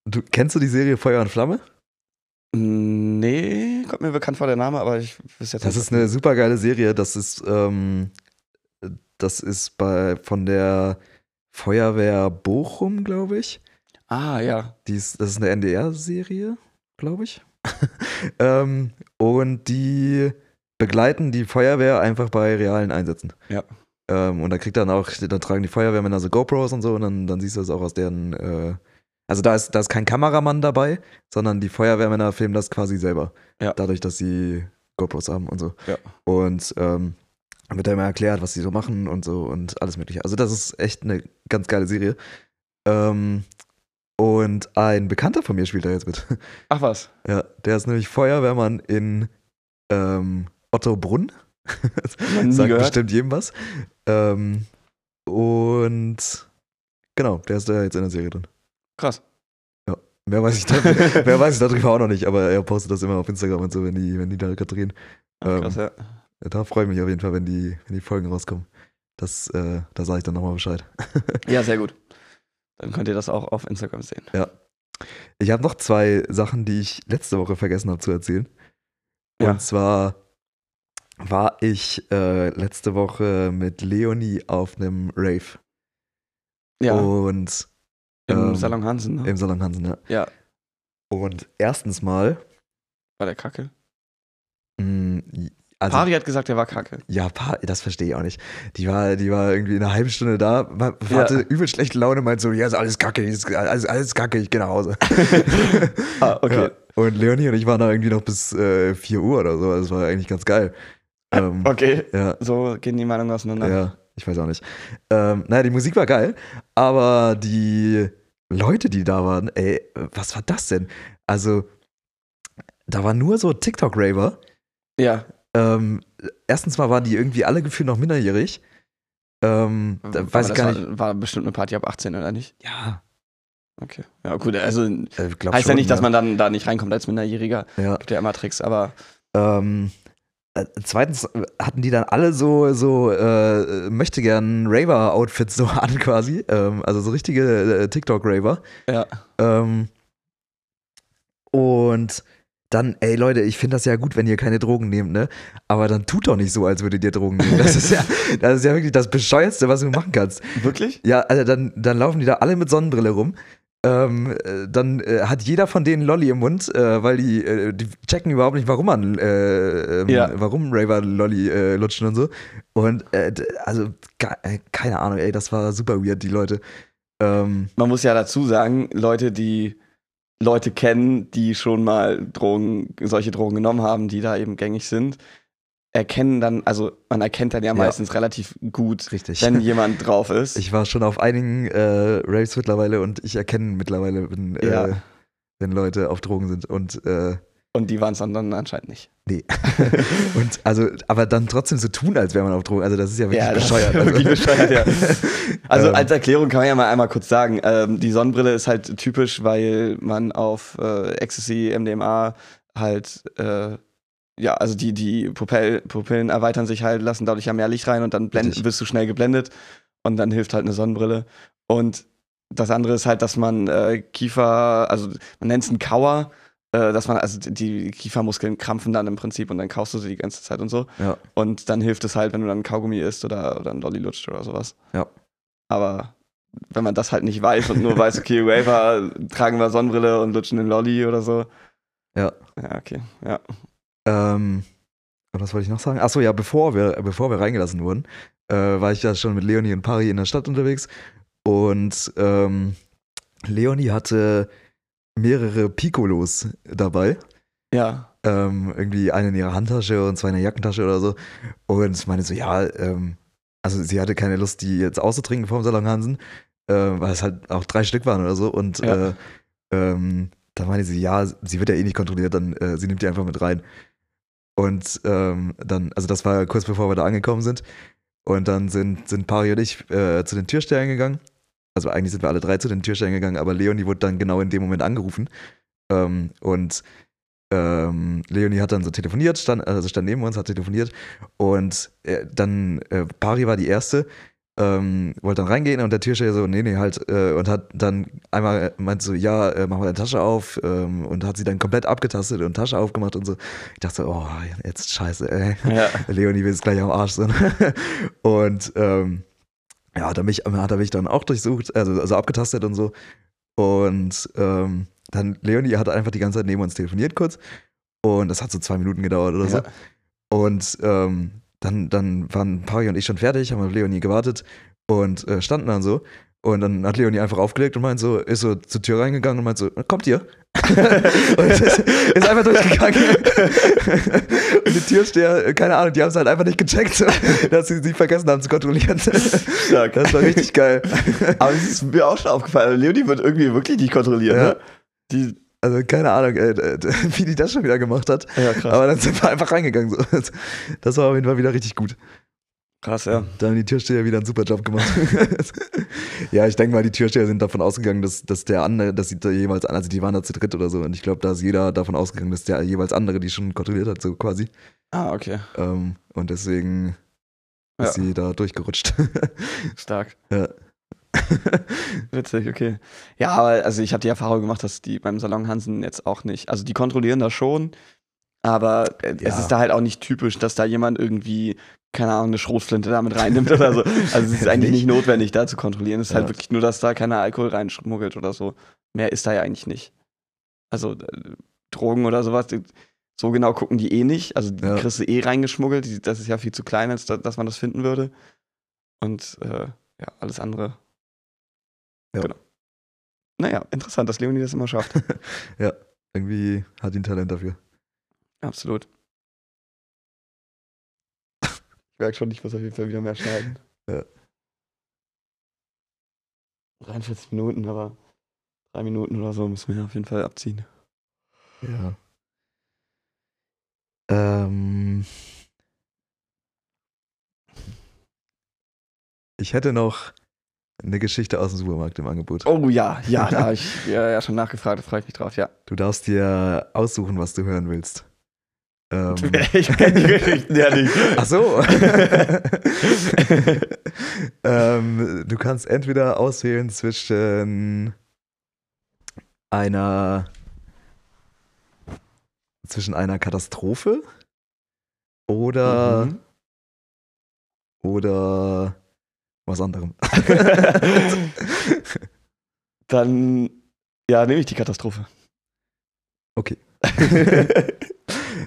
du, kennst du die Serie Feuer und Flamme? Nee, kommt mir bekannt vor der Name, aber ich wüsste jetzt Das ist eine super geile Serie. Das ist, ähm, das ist bei, von der Feuerwehr Bochum, glaube ich. Ah, ja. Die ist, das ist eine NDR-Serie, glaube ich. (laughs) ähm, und die begleiten die Feuerwehr einfach bei realen Einsätzen. Ja. Ähm, und da kriegt dann auch, da tragen die Feuerwehrmänner so GoPros und so und dann, dann siehst du das auch aus deren, äh, also da ist, da ist kein Kameramann dabei, sondern die Feuerwehrmänner filmen das quasi selber. Ja. Dadurch, dass sie GoPros haben und so. Ja. Und ähm, dann wird da immer erklärt, was sie so machen und so und alles mögliche. Also das ist echt eine ganz geile Serie. Ähm, und ein Bekannter von mir spielt da jetzt mit. (laughs) Ach was. Ja, der ist nämlich Feuerwehrmann in ähm, Ottobrunn. (laughs) Sagt gehört. bestimmt jedem was. Ähm, und genau, der ist da jetzt in der Serie drin. Krass. Mehr weiß ich, da, (laughs) mehr weiß ich darüber auch noch nicht, aber er postet das immer auf Instagram und so, wenn die, wenn die da gerade drehen. Ah, krass, ja. Da freue ich mich auf jeden Fall, wenn die, wenn die Folgen rauskommen. Das, äh, da sage ich dann nochmal Bescheid. (laughs) ja, sehr gut. Dann könnt ihr das auch auf Instagram sehen. Ich habe noch zwei Sachen, die ich letzte Woche vergessen habe zu erzählen. Ja. Und zwar war ich äh, letzte Woche mit Leonie auf einem Rave. Ja, Und im ähm, Salon Hansen, ne? im Salon Hansen, ja. Ja, Und erstens mal, war der Kacke. mh, also, Pari hat gesagt, der war Kacke. ja, das verstehe ich auch nicht. Die war, die war irgendwie eine halbe Stunde da, hatte übel schlechte Laune, meinte so, ja, ist alles kacke, ist alles, alles kacke, ich gehe nach Hause. (laughs) ah, okay. Ja. Und Leonie und ich waren da irgendwie noch bis äh, 4 Uhr oder so, also das war eigentlich ganz geil. (laughs) Ähm, Okay, ja, so gehen die Meinungen auseinander. ja, ich weiß auch nicht. Ähm, naja, die Musik war geil, aber die Leute, die da waren, ey, was war das denn? Also, da war nur so TikTok-Raver. Ja. Ähm, erstens mal waren die irgendwie alle gefühlt noch minderjährig. Ähm, Aber weiß ich gar war, nicht. War bestimmt eine Party ab 18, oder nicht? Ja, Okay. Ja, gut, also äh, heißt ja schon, nicht, dass man dann da nicht reinkommt als Minderjähriger. Ja. Gibt ja immer Tricks, aber Ähm, äh, zweitens äh, hatten die dann alle so, so äh, möchte gern Raver-Outfits (laughs) so an quasi. Ähm, also so richtige äh, TikTok-Raver. ja. Ähm, und dann, ey Leute, ich finde das ja gut, wenn ihr keine Drogen nehmt, ne? Aber dann tut doch nicht so, als würdet ihr Drogen nehmen. Das ist ja, (laughs) das ist ja wirklich das Bescheuerste, was du machen kannst. Wirklich? Ja, also dann, dann laufen die da alle mit Sonnenbrille rum. Ähm, äh, dann äh, hat jeder von denen Lolli im Mund, äh, weil die, äh, die checken überhaupt nicht, warum man, äh, ähm, Ja. warum Raver Lolli äh, lutschen und so. Und also, keine Ahnung, ey, das war super weird, die Leute. Ähm, Man muss ja dazu sagen, Leute, die Leute kennen, die schon mal Drogen, solche Drogen genommen haben, die da eben gängig sind, erkennen dann, also man erkennt dann ja, meistens relativ gut, richtig. wenn jemand drauf ist. Ich war schon auf einigen äh, Raves mittlerweile und ich erkenne mittlerweile, wenn, äh, Ja. wenn Leute auf Drogen sind. Und äh, Und die waren es dann, anscheinend nicht. nee. (laughs) und also, aber dann trotzdem so tun, als wäre man auf Drogen. Also das ist ja wirklich Ja, bescheuert. Also, wirklich bescheuert, ja. (laughs) Also Ähm. als Erklärung kann man ja mal einmal kurz sagen, ähm, die Sonnenbrille ist halt typisch, weil man auf äh, Ecstasy, MDMA halt, äh, ja, also die, die Pupell, Pupillen erweitern sich halt, lassen dadurch ja mehr Licht rein und dann blend, wirst du schnell geblendet und dann hilft halt eine Sonnenbrille. Und das andere ist halt, dass man äh, Kiefer, also man nennt es einen Kauer, äh, dass man, also die Kiefermuskeln krampfen dann im Prinzip und dann kaust du sie die ganze Zeit und so. Ja. Und dann hilft es halt, wenn du dann Kaugummi isst oder, oder ein Lolli lutscht oder sowas. Ja. Aber wenn man das halt nicht weiß und nur weiß, okay, Waver tragen wir Sonnenbrille und lutschen den Lolli oder so. Ja. Ja, okay. Ja. Ähm, und was wollte ich noch sagen? Achso, ja, bevor wir, bevor wir reingelassen wurden, äh, war ich ja schon mit Leonie und Pari in der Stadt unterwegs. Und ähm, Leonie hatte mehrere Piccolos dabei. Ja. Ähm, irgendwie eine in ihrer Handtasche und zwei in der Jackentasche oder so. Und ich meine so, ja, ähm, also sie hatte keine Lust, die jetzt auszutrinken vom Salon Hansen, äh, weil es halt auch drei Stück waren oder so. Und Ja. äh, ähm, dann meinte sie, ja, sie wird ja eh nicht kontrolliert, dann äh, sie nimmt die einfach mit rein. Und ähm, dann, also das war kurz bevor wir da angekommen sind. Und dann sind, sind Pari und ich äh, zu den Türstellen gegangen. Also eigentlich sind wir alle drei zu den Türstellen gegangen, aber Leonie wurde dann genau in dem Moment angerufen. Ähm, und ähm, Leonie hat dann so telefoniert, stand, also stand neben uns, hat telefoniert. Und äh, dann, äh, Pari war die Erste, ähm, wollte dann reingehen und der Türsteher so, nee, nee, halt, äh, und hat dann einmal meint so, ja, äh, mach mal deine Tasche auf ähm, und hat sie dann komplett abgetastet und Tasche aufgemacht und so. Ich dachte so, oh, jetzt scheiße, ey. Ja. (laughs) Leonie will jetzt gleich am Arsch sein. (laughs) und ähm, ja, hat er, mich, hat er mich dann auch durchsucht, also, also abgetastet und so. Und ähm, dann, Leonie hat einfach die ganze Zeit neben uns telefoniert kurz. Und das hat so zwei Minuten gedauert oder so. Ja. Und ähm, dann, dann waren Pari und ich schon fertig, haben auf Leonie gewartet und äh, standen dann so. Und dann hat Leonie einfach aufgelegt und meint so, ist so zur Tür reingegangen und meint so, kommt ihr? (laughs) und ist, ist einfach durchgegangen. und die Türsteher, keine Ahnung, die haben es halt einfach nicht gecheckt, (laughs) dass sie sie vergessen haben zu kontrollieren. Stark. Das war richtig geil. Aber es ist mir auch schon aufgefallen, Leonie wird irgendwie wirklich nicht kontrolliert, Ja. ne? Die, Also keine Ahnung, äh, (laughs) wie die das schon wieder gemacht hat. ja, krass. Aber dann sind wir einfach reingegangen. So. (laughs) Das war auf jeden Fall wieder richtig gut. krass, ja. Da haben die Türsteher wieder einen super Job gemacht. (laughs) ja, ich denke mal, die Türsteher sind davon ausgegangen, dass, dass der andere, dass sie da jeweils, also die waren da zu dritt oder so. Und ich glaube, da ist jeder davon ausgegangen, dass der jeweils andere die schon kontrolliert hat, so quasi. Ah, okay. Ähm, und deswegen Ja. ist sie da durchgerutscht. Stark. Ja. (laughs) Witzig, okay. Ja, aber also ich habe die Erfahrung gemacht, dass die beim Salon Hansen jetzt auch nicht, also die kontrollieren das schon, aber äh, es Ja. ist da halt auch nicht typisch, dass da jemand irgendwie, keine Ahnung, eine Schrotflinte damit reinnimmt oder so. Also es ist (laughs) eigentlich nicht notwendig, da zu kontrollieren. Es ist halt Ja. wirklich nur, dass da keiner Alkohol reinschmuggelt oder so. Mehr ist da ja eigentlich nicht. Also äh, Drogen oder sowas, so genau gucken die eh nicht. Also die Ja. kriegst du eh reingeschmuggelt. Das ist ja viel zu klein, als da, dass man das finden würde. Und äh, ja, alles andere. Ja. Genau. Naja, interessant, dass Leonie das immer schafft. (laughs) Irgendwie hat ein Talent dafür. Absolut. Ich merke schon, ich muss auf jeden Fall wieder mehr schneiden. Ja. 43 Minuten, aber drei Minuten oder so müssen wir auf jeden Fall abziehen. Ja. Ähm, ich hätte noch eine Geschichte aus dem Supermarkt im Angebot. Oh ja, ja, da habe ich ja, ja schon nachgefragt, da freue ich mich drauf, ja. Du darfst dir aussuchen, was du hören willst. Ähm, (laughs) Ich kenne die Geschichten ja nicht. ach so. (laughs) ähm, du kannst entweder auswählen zwischen einer zwischen einer Katastrophe oder Mhm. oder was anderem. (laughs) (laughs) Dann, ja, nehme ich die Katastrophe. Okay. (laughs)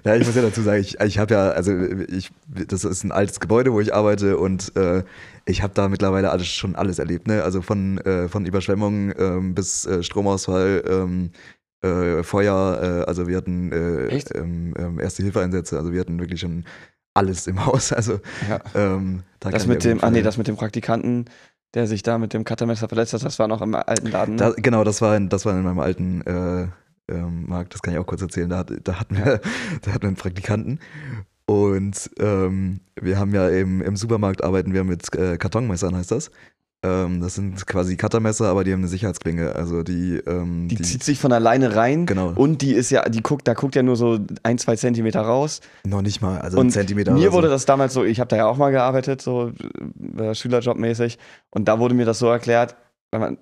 Ja, ich muss ja dazu sagen, ich, ich habe ja, also ich, das ist ein altes Gebäude, wo ich arbeite und äh, ich habe da mittlerweile alles, schon alles erlebt, ne? Also von, äh, von Überschwemmungen ähm, bis äh, Stromausfall, ähm, äh, Feuer, äh, also wir hatten äh, ähm, ähm, Erste-Hilfe-Einsätze, also wir hatten wirklich schon alles im Haus. (laughs) Also Ja. ähm, da Das mit dem, ah nee, das mit dem Praktikanten, der sich da mit dem Cuttermesser verletzt hat, das war noch im alten Laden. Ne? Da, genau, das war, in, das war in meinem alten äh, ähm, Markt, das kann ich auch kurz erzählen. Da, da, hatten, wir, (laughs) da hatten wir einen Praktikanten und ähm, wir haben ja im, im Supermarkt arbeiten wir mit äh, Kartonmessern, heißt das. Ähm, das sind quasi Cuttermesser, aber die haben eine Sicherheitsklinge. Also die, ähm, die, zieht sich von alleine rein genau, und die ist ja, die guckt, da guckt ja nur so ein, zwei Zentimeter raus. noch nicht mal, also ein Zentimeter. Mir so. wurde das damals so, ich habe da ja auch mal gearbeitet, so äh, Schülerjobmäßig, und da wurde mir das so erklärt, wenn man,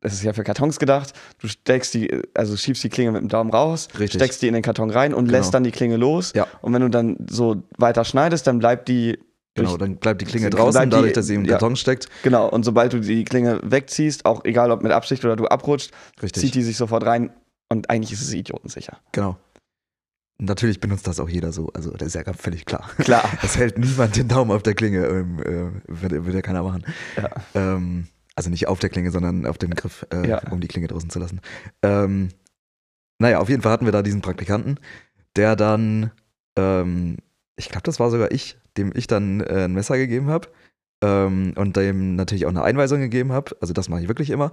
es ist ja für Kartons gedacht, du steckst die, also schiebst die Klinge mit dem Daumen raus, Richtig. steckst die in den Karton rein und Genau. lässt dann die Klinge los. Ja. Und wenn du dann so weiter schneidest, dann bleibt die Genau, dann bleibt die Klinge draußen, die- dadurch, dass sie im ja. Karton steckt. Genau, und sobald du die Klinge wegziehst, auch egal ob mit Absicht oder du abrutscht, Richtig. zieht die sich sofort rein und eigentlich ist es idiotensicher. Genau. Natürlich benutzt das auch jeder so, also das ist ja ganz völlig klar. Klar. (laughs) Es hält niemand den Daumen auf der Klinge, ähm, äh, würde, würde ja keiner machen. Ja. Ähm, also nicht auf der Klinge, sondern auf dem Griff, äh, Ja. um die Klinge draußen zu lassen. Ähm, naja, auf jeden Fall hatten wir da diesen Praktikanten, der dann, ähm, ich glaube, das war sogar ich, dem ich dann äh, ein Messer gegeben habe ähm, und dem natürlich auch eine Einweisung gegeben habe. Also das mache ich wirklich immer.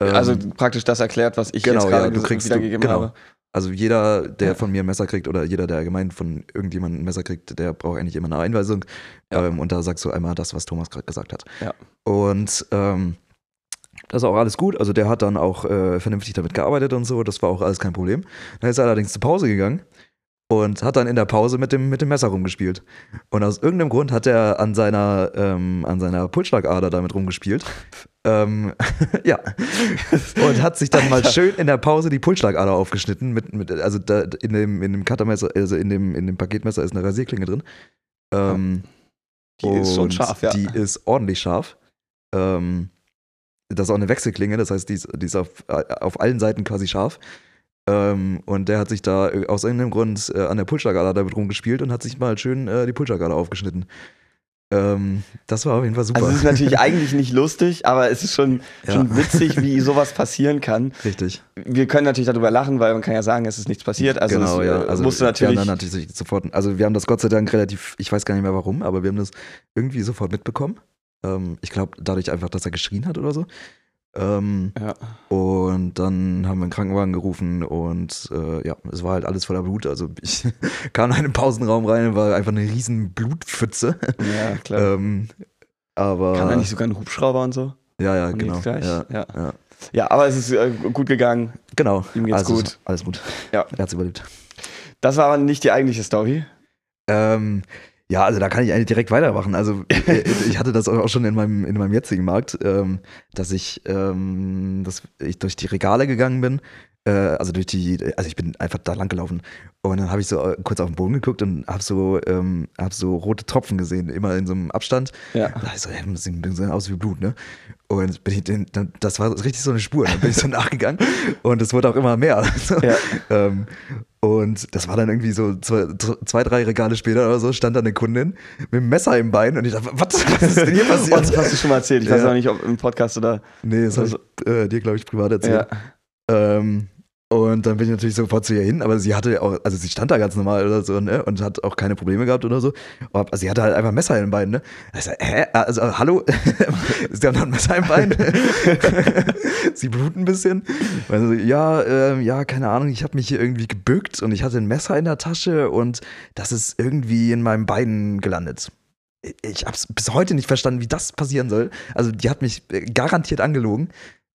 Ähm, also praktisch das erklärt, was ich genau, jetzt gerade ja, du kriegst- wiedergegeben du- genau. habe. Also jeder, der Ja. von mir ein Messer kriegt oder jeder, der allgemein von irgendjemandem ein Messer kriegt, der braucht eigentlich immer eine Einweisung. Ja. Ähm, und da sagst du einmal das, was Thomas gerade gesagt hat. Ja. Und ähm, das ist auch alles gut. Also der hat dann auch äh, vernünftig damit gearbeitet und so. Das war auch alles kein Problem. Dann ist er allerdings zur Pause gegangen und hat dann in der Pause mit dem, mit dem Messer rumgespielt. Und aus irgendeinem Grund hat er an seiner, ähm, an seiner Pulsschlagader damit rumgespielt. ähm, (laughs) ja. Und hat sich dann mal schön in der Pause die Pulsschlagader aufgeschnitten. Mit, mit, also da, in, dem, in dem Cuttermesser, also in dem, in dem Paketmesser ist eine Rasierklinge drin. Ähm, Die ist schon scharf, ja. Die ist ordentlich scharf. Ähm, das ist auch eine Wechselklinge, das heißt, die ist, die ist auf, auf allen Seiten quasi scharf. Ähm, und der hat sich da äh, aus irgendeinem Grund äh, an der Pulsschlagader damit rumgespielt und hat sich mal schön äh, die Pulsschlagader aufgeschnitten. Ähm, das war auf jeden Fall super. Also es ist natürlich (laughs) eigentlich nicht lustig, aber es ist schon, Ja. schon witzig, wie (laughs) sowas passieren kann. Richtig. Wir können natürlich darüber lachen, weil man kann ja sagen, es ist nichts passiert. Also genau, ja. äh, Also musste wir natürlich. haben dann natürlich sofort, also wir haben das Gott sei Dank relativ, ich weiß gar nicht mehr warum, aber wir haben das irgendwie sofort mitbekommen. Ähm, ich glaube, dadurch einfach, dass er geschrien hat oder so. Ähm, ja. Und dann haben wir einen Krankenwagen gerufen und äh, ja, es war halt alles voller Blut. Also ich (laughs) kam in einen Pausenraum rein, war einfach eine riesen Blutpfütze. ja, klar. ähm, aber Kann da nicht sogar ein Hubschrauber und so? ja, ja, Und genau. Ja, Ja. ja. ja, aber es ist äh, gut gegangen. genau. Ihm geht's also, gut. Alles gut. Ja. Er hat's überlebt. Das war aber nicht die eigentliche Story. Ähm, ja, also da kann ich eigentlich direkt weitermachen. Also (laughs) äh, ich hatte das auch schon in meinem, in meinem jetzigen Markt, ähm, dass ich, ähm, dass ich durch die Regale gegangen bin. Äh, also durch die, also ich bin einfach da lang gelaufen. Und dann habe ich so äh, kurz auf den Boden geguckt und habe so, ähm, hab so rote Tropfen gesehen, immer in so einem Abstand. Ja. Da dachte ich so, hey, das sieht aus wie Blut, ne? Und bin ich den, dann, das war richtig so eine Spur. Dann bin ich so (laughs) nachgegangen und es wurde auch immer mehr. (laughs) Ja. ähm, und das war dann irgendwie so zwei, drei Regale später oder so, stand da eine Kundin mit einem Messer im Bein und ich dachte, was, was ist denn hier (laughs) passiert? das hast du schon mal erzählt. Ich weiß Ja. auch nicht, ob im Podcast oder. nee, das habe ich äh, dir, glaube ich, privat erzählt. Ja. Ähm, Und dann bin ich natürlich sofort zu ihr hin, aber sie hatte auch, also sie stand da ganz normal oder so, ne? Und hat auch keine Probleme gehabt oder so. Aber sie hatte halt einfach ein Messer in den Beinen, ne? Also, hä? Also, hallo? (laughs) sie haben noch ein Messer im Bein. (laughs) sie bluten ein bisschen. Also, ja, äh, ja, keine Ahnung, ich habe mich hier irgendwie gebückt und ich hatte ein Messer in der Tasche und das ist irgendwie in meinem Bein gelandet. Ich habe bis heute nicht verstanden, wie das passieren soll. Also, die hat mich äh, garantiert angelogen.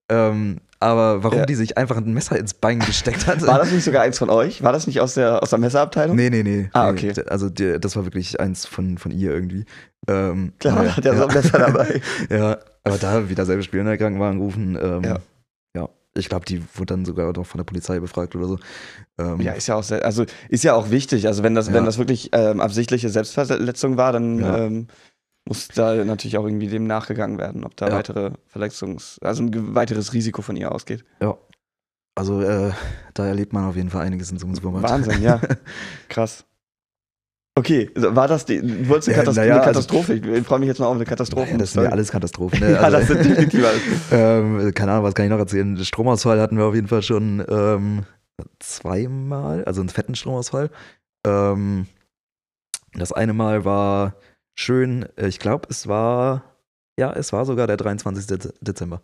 Ähm, aber warum Ja. die sich einfach ein Messer ins Bein gesteckt hat. War das nicht sogar eins von euch? War das nicht aus der, aus der Messerabteilung? Nee, nee, nee. Ah, nee. okay. Also die, das war wirklich eins von, von ihr irgendwie. Ähm, Klar, naja, hat ja, so ein Messer dabei. (laughs) ja, aber da wieder selbe Spiel in der Krankenwagen rufen. Ähm, Ja. ja. Ich glaube, die wurde dann sogar noch von der Polizei befragt oder so. Ähm, Ja, ist ja auch sehr, also ist ja auch wichtig. Also wenn das, Ja. wenn das wirklich ähm, absichtliche Selbstverletzung war, dann Ja. ähm, muss da natürlich auch irgendwie dem nachgegangen werden, ob da Ja. weitere Verletzungs-, also ein weiteres Risiko von ihr ausgeht. ja. Also äh, da erlebt man auf jeden Fall einiges in so einem Supermarkt. Wahnsinn, ja. (laughs) Krass. Okay, also war das die, du wolltest eine, Ja, Katast naja, eine also- Katastrophe? ich freue mich jetzt mal auf eine Katastrophe. Ja, das sind ja alles Katastrophen. Ne? (laughs) ja, Also, das sind definitiv alles. (laughs) ähm, keine Ahnung, was kann ich noch erzählen? Stromausfall hatten wir auf jeden Fall schon ähm, zweimal, also einen fetten Stromausfall. Ähm, das eine Mal war schön, äh, ich glaube, es war, ja, es war sogar der 23. Dez- Dezember.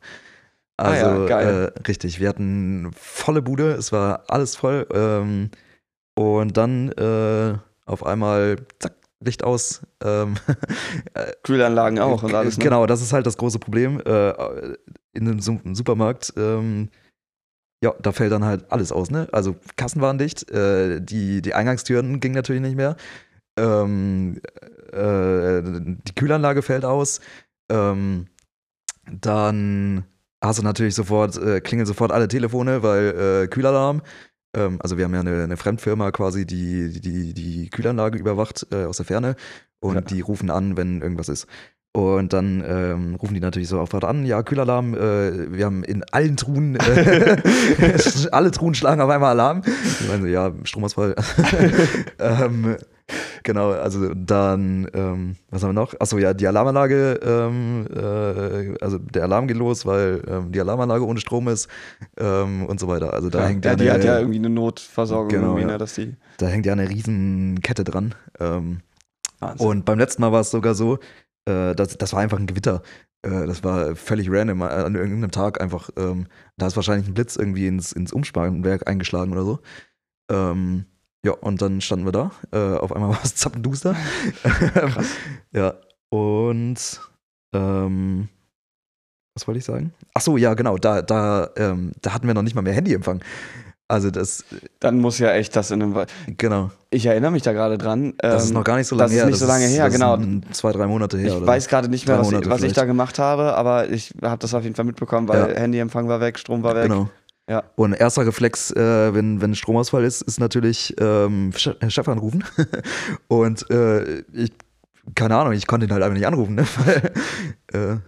Ah Also, ja, geil. Äh, richtig, wir hatten volle Bude, es war alles voll. Ähm, und dann äh, auf einmal, zack, Licht aus. Ähm, (laughs) Kühlanlagen auch und alles. Ne? Genau, das ist halt das große Problem. Äh, in einem Su- Supermarkt, ähm, ja, da fällt dann halt alles aus, ne? Also Kassen waren dicht, äh, die, die Eingangstüren gingen natürlich nicht mehr. Ähm, äh, die Kühlanlage fällt aus. Ähm, dann hast du natürlich sofort, äh, klingeln sofort alle Telefone, weil äh, Kühlalarm. Ähm, also wir haben ja eine, eine Fremdfirma quasi, die die, die Kühlanlage überwacht äh, aus der Ferne und Ja. die rufen an, wenn irgendwas ist. Und dann ähm, rufen die natürlich so sofort an, ja, Kühlalarm, äh, wir haben in allen Truhen, äh, (laughs) (laughs) alle Truhen schlagen auf einmal Alarm. Ich meine, so, ja, Stromausfall. (laughs) ähm, (laughs) genau, also dann, ähm, was haben wir noch? Achso, ja, die Alarmanlage, ähm, äh, also der Alarm geht los, weil ähm, die Alarmanlage ohne Strom ist ähm, und so weiter. Also da ja, hängt ja, ja, die eine, hat ja irgendwie eine Notversorgung, Genau, ja. ne, dass die. da hängt ja eine riesen Kette dran. Ähm, Wahnsinn. und beim letzten Mal war es sogar so, äh, das, das war einfach ein Gewitter. Äh, das war völlig random. An irgendeinem Tag einfach, ähm, da ist wahrscheinlich ein Blitz irgendwie ins, ins Umspannwerk eingeschlagen oder so. Ähm, ja, und dann standen wir da. Äh, auf einmal war es zappenduster. (laughs) Ja, und ähm, was wollte ich sagen? Ach so, ja, genau. Da, da, ähm, da hatten wir noch nicht mal mehr Handyempfang. Also das, Dann muss ja echt das in einem. Genau. Ich erinnere mich da gerade dran. Das ist ähm, noch gar nicht so lange das ist her. nicht so lange her, das genau. Sind zwei, drei Monate her. Ich oder weiß gerade nicht mehr, was, ich, was ich da gemacht habe, aber ich habe das auf jeden Fall mitbekommen, weil Ja. Handyempfang war weg, Strom war weg. Genau. Ja. Und erster Reflex, äh, wenn, wenn Stromausfall ist, ist natürlich ähm, Chef, Chef anrufen. (laughs) Und äh, ich, keine Ahnung, ich konnte ihn halt einfach nicht anrufen, ne? (laughs) Weil, äh,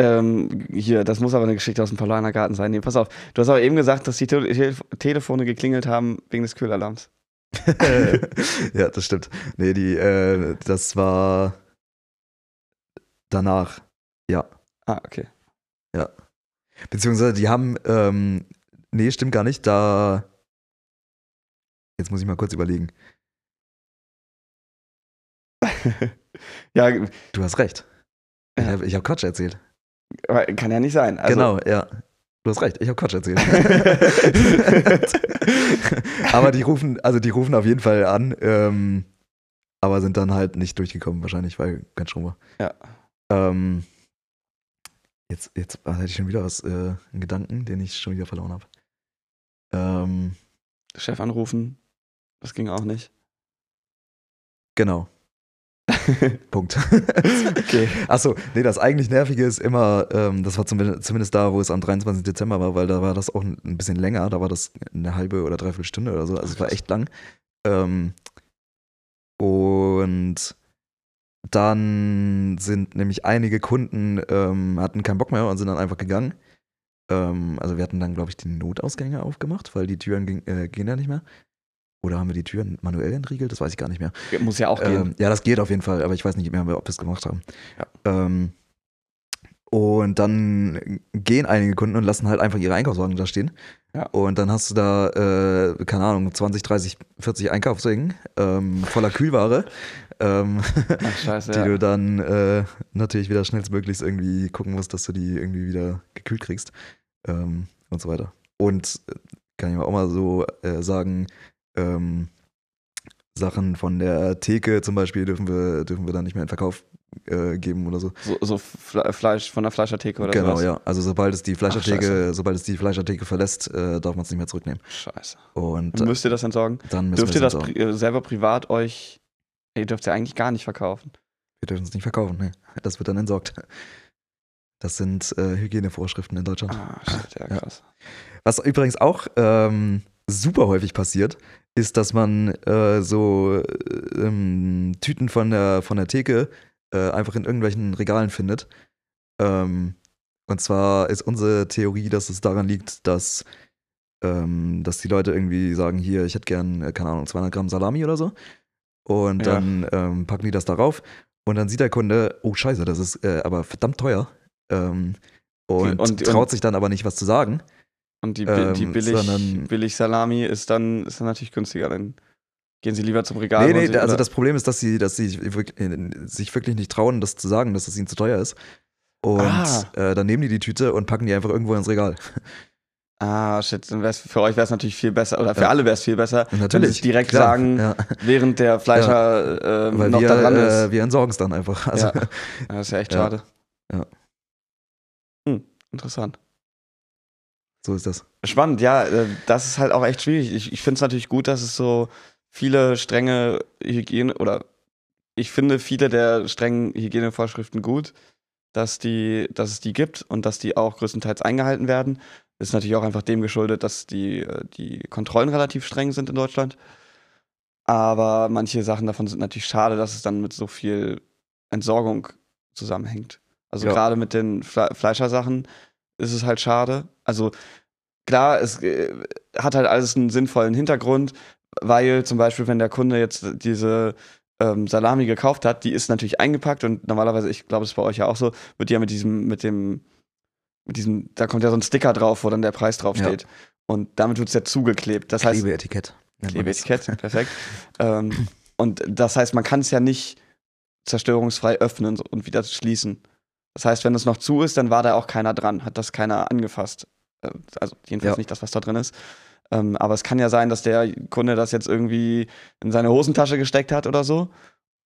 Ähm, hier, das muss aber eine Geschichte aus dem Paulaner Garten sein. Nee, pass auf. Du hast aber eben gesagt, dass die Te Te Telefone geklingelt haben wegen des Kühlalarms. (laughs) ja, das stimmt. Nee, die, äh, das war danach. Ja. Ah, okay. Beziehungsweise die haben, ähm, nee, stimmt gar nicht, da. Jetzt muss ich mal kurz überlegen. (laughs) ja, Du hast recht. Ich habe hab Quatsch erzählt. aber kann ja nicht sein. Also, genau, ja. Du hast recht, ich habe Quatsch erzählt. (laughs) aber die rufen, also die rufen auf jeden Fall an, ähm, aber sind dann halt nicht durchgekommen, wahrscheinlich, weil kein Strom war. Ja. Ähm, jetzt, jetzt hatte ich schon wieder was, äh, einen Gedanken, den ich schon wieder verloren habe. Ähm, Chef anrufen, das ging auch nicht. genau. (laughs) Punkt. Okay. Achso, nee, das eigentlich Nervige ist immer, ähm, das war zumindest, zumindest da, wo es am 23. Dezember war, weil da war das auch ein, ein bisschen länger, da war das eine halbe oder dreiviertel Stunde oder so, also es war echt lang. Ähm, und dann sind nämlich einige Kunden, ähm, hatten keinen Bock mehr und sind dann einfach gegangen. Ähm, also wir hatten dann, glaube ich, die Notausgänge aufgemacht, weil die Türen ging, äh, gehen ja nicht mehr. Oder haben wir die Türen manuell entriegelt? Das weiß ich gar nicht mehr. Muss ja auch Ähm, gehen. ja, das geht auf jeden Fall, aber ich weiß nicht mehr, ob wir es gemacht haben. Ja. Ähm, Und dann gehen einige Kunden und lassen halt einfach ihre Einkaufswagen da stehen. Ja. Und dann hast du da, äh, keine Ahnung, 20, 30, 40 Einkaufswagen ähm, voller Kühlware, ähm, Ach, scheiße, (laughs) die ja. du dann äh, natürlich wieder schnellstmöglichst irgendwie gucken musst, dass du die irgendwie wieder gekühlt kriegst ähm, und so weiter. Und äh, kann ich auch mal so äh, sagen, ähm, Sachen von der Theke zum Beispiel dürfen wir, dürfen wir dann nicht mehr in Verkauf äh, geben oder so. So, so Fle Fleisch von der Fleischertheke oder genau, sowas. ja. Also sobald es die Fleischertheke, scheiße. sobald es die Fleischertheke verlässt, äh, darf man es nicht mehr zurücknehmen. Scheiße. Und äh, Müsst ihr das entsorgen? dann müssen Dürft ihr das pri äh, selber privat euch. Ihr dürft ja eigentlich gar nicht verkaufen. Wir dürfen es nicht verkaufen, ne. Das wird dann entsorgt. Das sind äh, Hygienevorschriften in Deutschland. Ah, shit, ja, Ja. krass. Was übrigens auch ähm, super häufig passiert, ist, dass man äh, so äh, ähm, Tüten von der, von der Theke äh, einfach in irgendwelchen Regalen findet. Ähm, und zwar ist unsere Theorie, dass es daran liegt, dass, ähm, dass die Leute irgendwie sagen, hier, ich hätte gern, äh, keine Ahnung, 200 Gramm Salami oder so. Und Ja. dann ähm, packen die das darauf. Und dann sieht der Kunde, oh scheiße, das ist äh, aber verdammt teuer. Ähm, und, Und- traut und- sich dann aber nicht, was zu sagen. Und die, Bi- die Ähm, billig, sondern- billig Salami ist dann, ist dann natürlich günstiger. Dann gehen sie lieber zum Regal. Nee, nee, sich- also das Problem ist, dass sie, dass sie äh, sich wirklich nicht trauen, das zu sagen, dass es ihnen zu teuer ist. Und Ah. äh, dann nehmen die die Tüte und packen die einfach irgendwo ins Regal. (laughs) Ah, shit, dann wär's, für euch wäre es natürlich viel besser, oder für Ja. alle wäre es viel besser, natürlich. direkt klar, sagen, Ja, während der Fleischer ähm, weil noch wir, da dran äh, ist. wir entsorgen es dann einfach. Also, Ja. Ja, das ist ja echt (laughs) Ja. schade. Ja. Hm, interessant. so ist das. Spannend, ja, äh, das ist halt auch echt schwierig. Ich, ich finde es natürlich gut, dass es so viele strenge Hygiene oder ich finde viele der strengen Hygienevorschriften gut, dass, die, dass es die gibt und dass die auch größtenteils eingehalten werden. Ist natürlich auch einfach dem geschuldet, dass die, äh, die Kontrollen relativ streng sind in Deutschland. Aber manche Sachen davon sind natürlich schade, dass es dann mit so viel Entsorgung zusammenhängt. Also Ja. gerade mit den Fle Fleischersachen ist es halt schade. Also klar, es äh, hat halt alles einen sinnvollen Hintergrund, weil zum Beispiel, wenn der Kunde jetzt diese ähm, Salami gekauft hat, die ist natürlich eingepackt und normalerweise, ich glaube, es ist bei euch ja auch so, wird die ja mit diesem, mit dem, mit diesem, da kommt ja so ein Sticker drauf, wo dann der Preis draufsteht. Und damit wird es ja zugeklebt. Das heißt, Klebeetikett. Klebeetikett, perfekt. (laughs) ähm, und das heißt, man kann es ja nicht zerstörungsfrei öffnen und wieder schließen. Das heißt, wenn es noch zu ist, dann war da auch keiner dran, hat das keiner angefasst. Äh, Also jedenfalls Ja. nicht das, was da drin ist. Ähm, aber es kann ja sein, dass der Kunde das jetzt irgendwie in seine Hosentasche gesteckt hat oder so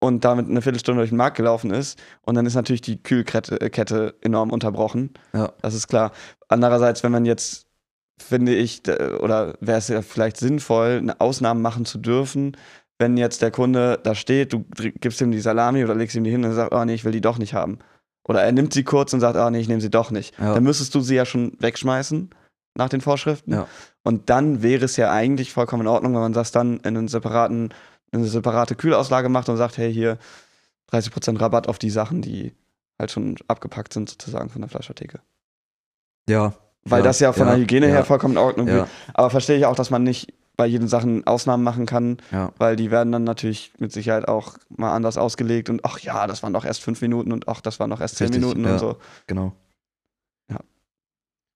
und damit eine Viertelstunde durch den Markt gelaufen ist. Und dann ist natürlich die Kühlkette äh, Kette enorm unterbrochen. Ja. Das ist klar. Andererseits, wenn man jetzt, finde ich, oder wäre es ja vielleicht sinnvoll, eine Ausnahme machen zu dürfen, wenn jetzt der Kunde da steht, du gibst ihm die Salami oder legst ihm die hin und sagt, oh nee, ich will die doch nicht haben. Oder er nimmt sie kurz und sagt, oh nee, ich nehme sie doch nicht. Ja. Dann müsstest du sie ja schon wegschmeißen nach den Vorschriften. Ja. Und dann wäre es ja eigentlich vollkommen in Ordnung, wenn man das dann in einen separaten, eine separate Kühlauslage macht und sagt, hey, hier 30% Rabatt auf die Sachen, die halt schon abgepackt sind, sozusagen von der Fleischertheke. Ja. Weil ja, das ja von ja, der Hygiene ja, her vollkommen in Ordnung ist. Aber verstehe ich auch, dass man nicht bei jeden Sachen Ausnahmen machen kann, weil die werden dann natürlich mit Sicherheit auch mal anders ausgelegt und ach ja, das waren doch erst fünf Minuten und ach, das waren doch erst zehn Richtig, Minuten ja. und so. genau.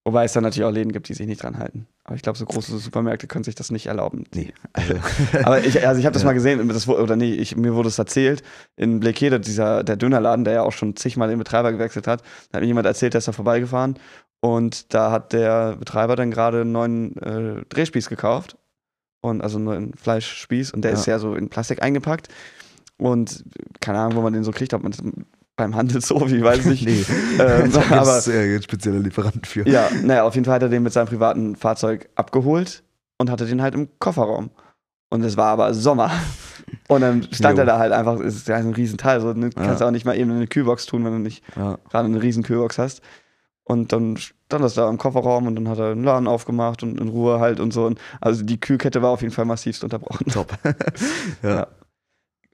Wobei es dann natürlich auch Läden gibt, die sich nicht dran halten. Aber ich glaube, so große Supermärkte können sich das nicht erlauben. Nee. Also, (laughs) Aber ich, also ich habe das Ja. mal gesehen, das, oder nee, ich, mir wurde es erzählt, in Blekede, dieser, der Dönerladen, der ja auch schon zigmal den Betreiber gewechselt hat, da hat mir jemand erzählt, der ist da vorbeigefahren und da hat der Betreiber dann gerade einen neuen äh, Drehspieß gekauft und also einen neuen Fleischspieß und der Ja. ist ja so in Plastik eingepackt und keine Ahnung, wo man den so kriegt, ob man das beim Handelshof, ich weiß (laughs) nicht. nee. Ähm, (laughs) da aber- äh, spezielle Lieferanten für. Ja, naja, auf jeden Fall hat er den mit seinem privaten Fahrzeug abgeholt und hatte den halt im Kofferraum. Und es war aber Sommer. (laughs) Und dann stand Jo. er da halt einfach, es ist ja ein Riesenteil, so ne, kannst du Ja. auch nicht mal eben in eine Kühlbox tun, wenn du nicht Ja. gerade eine riesen Kühlbox hast. Und dann stand das da im Kofferraum und dann hat er einen Laden aufgemacht und in Ruhe halt und so. Und also die Kühlkette war auf jeden Fall massivst unterbrochen. Top. ja. Ja.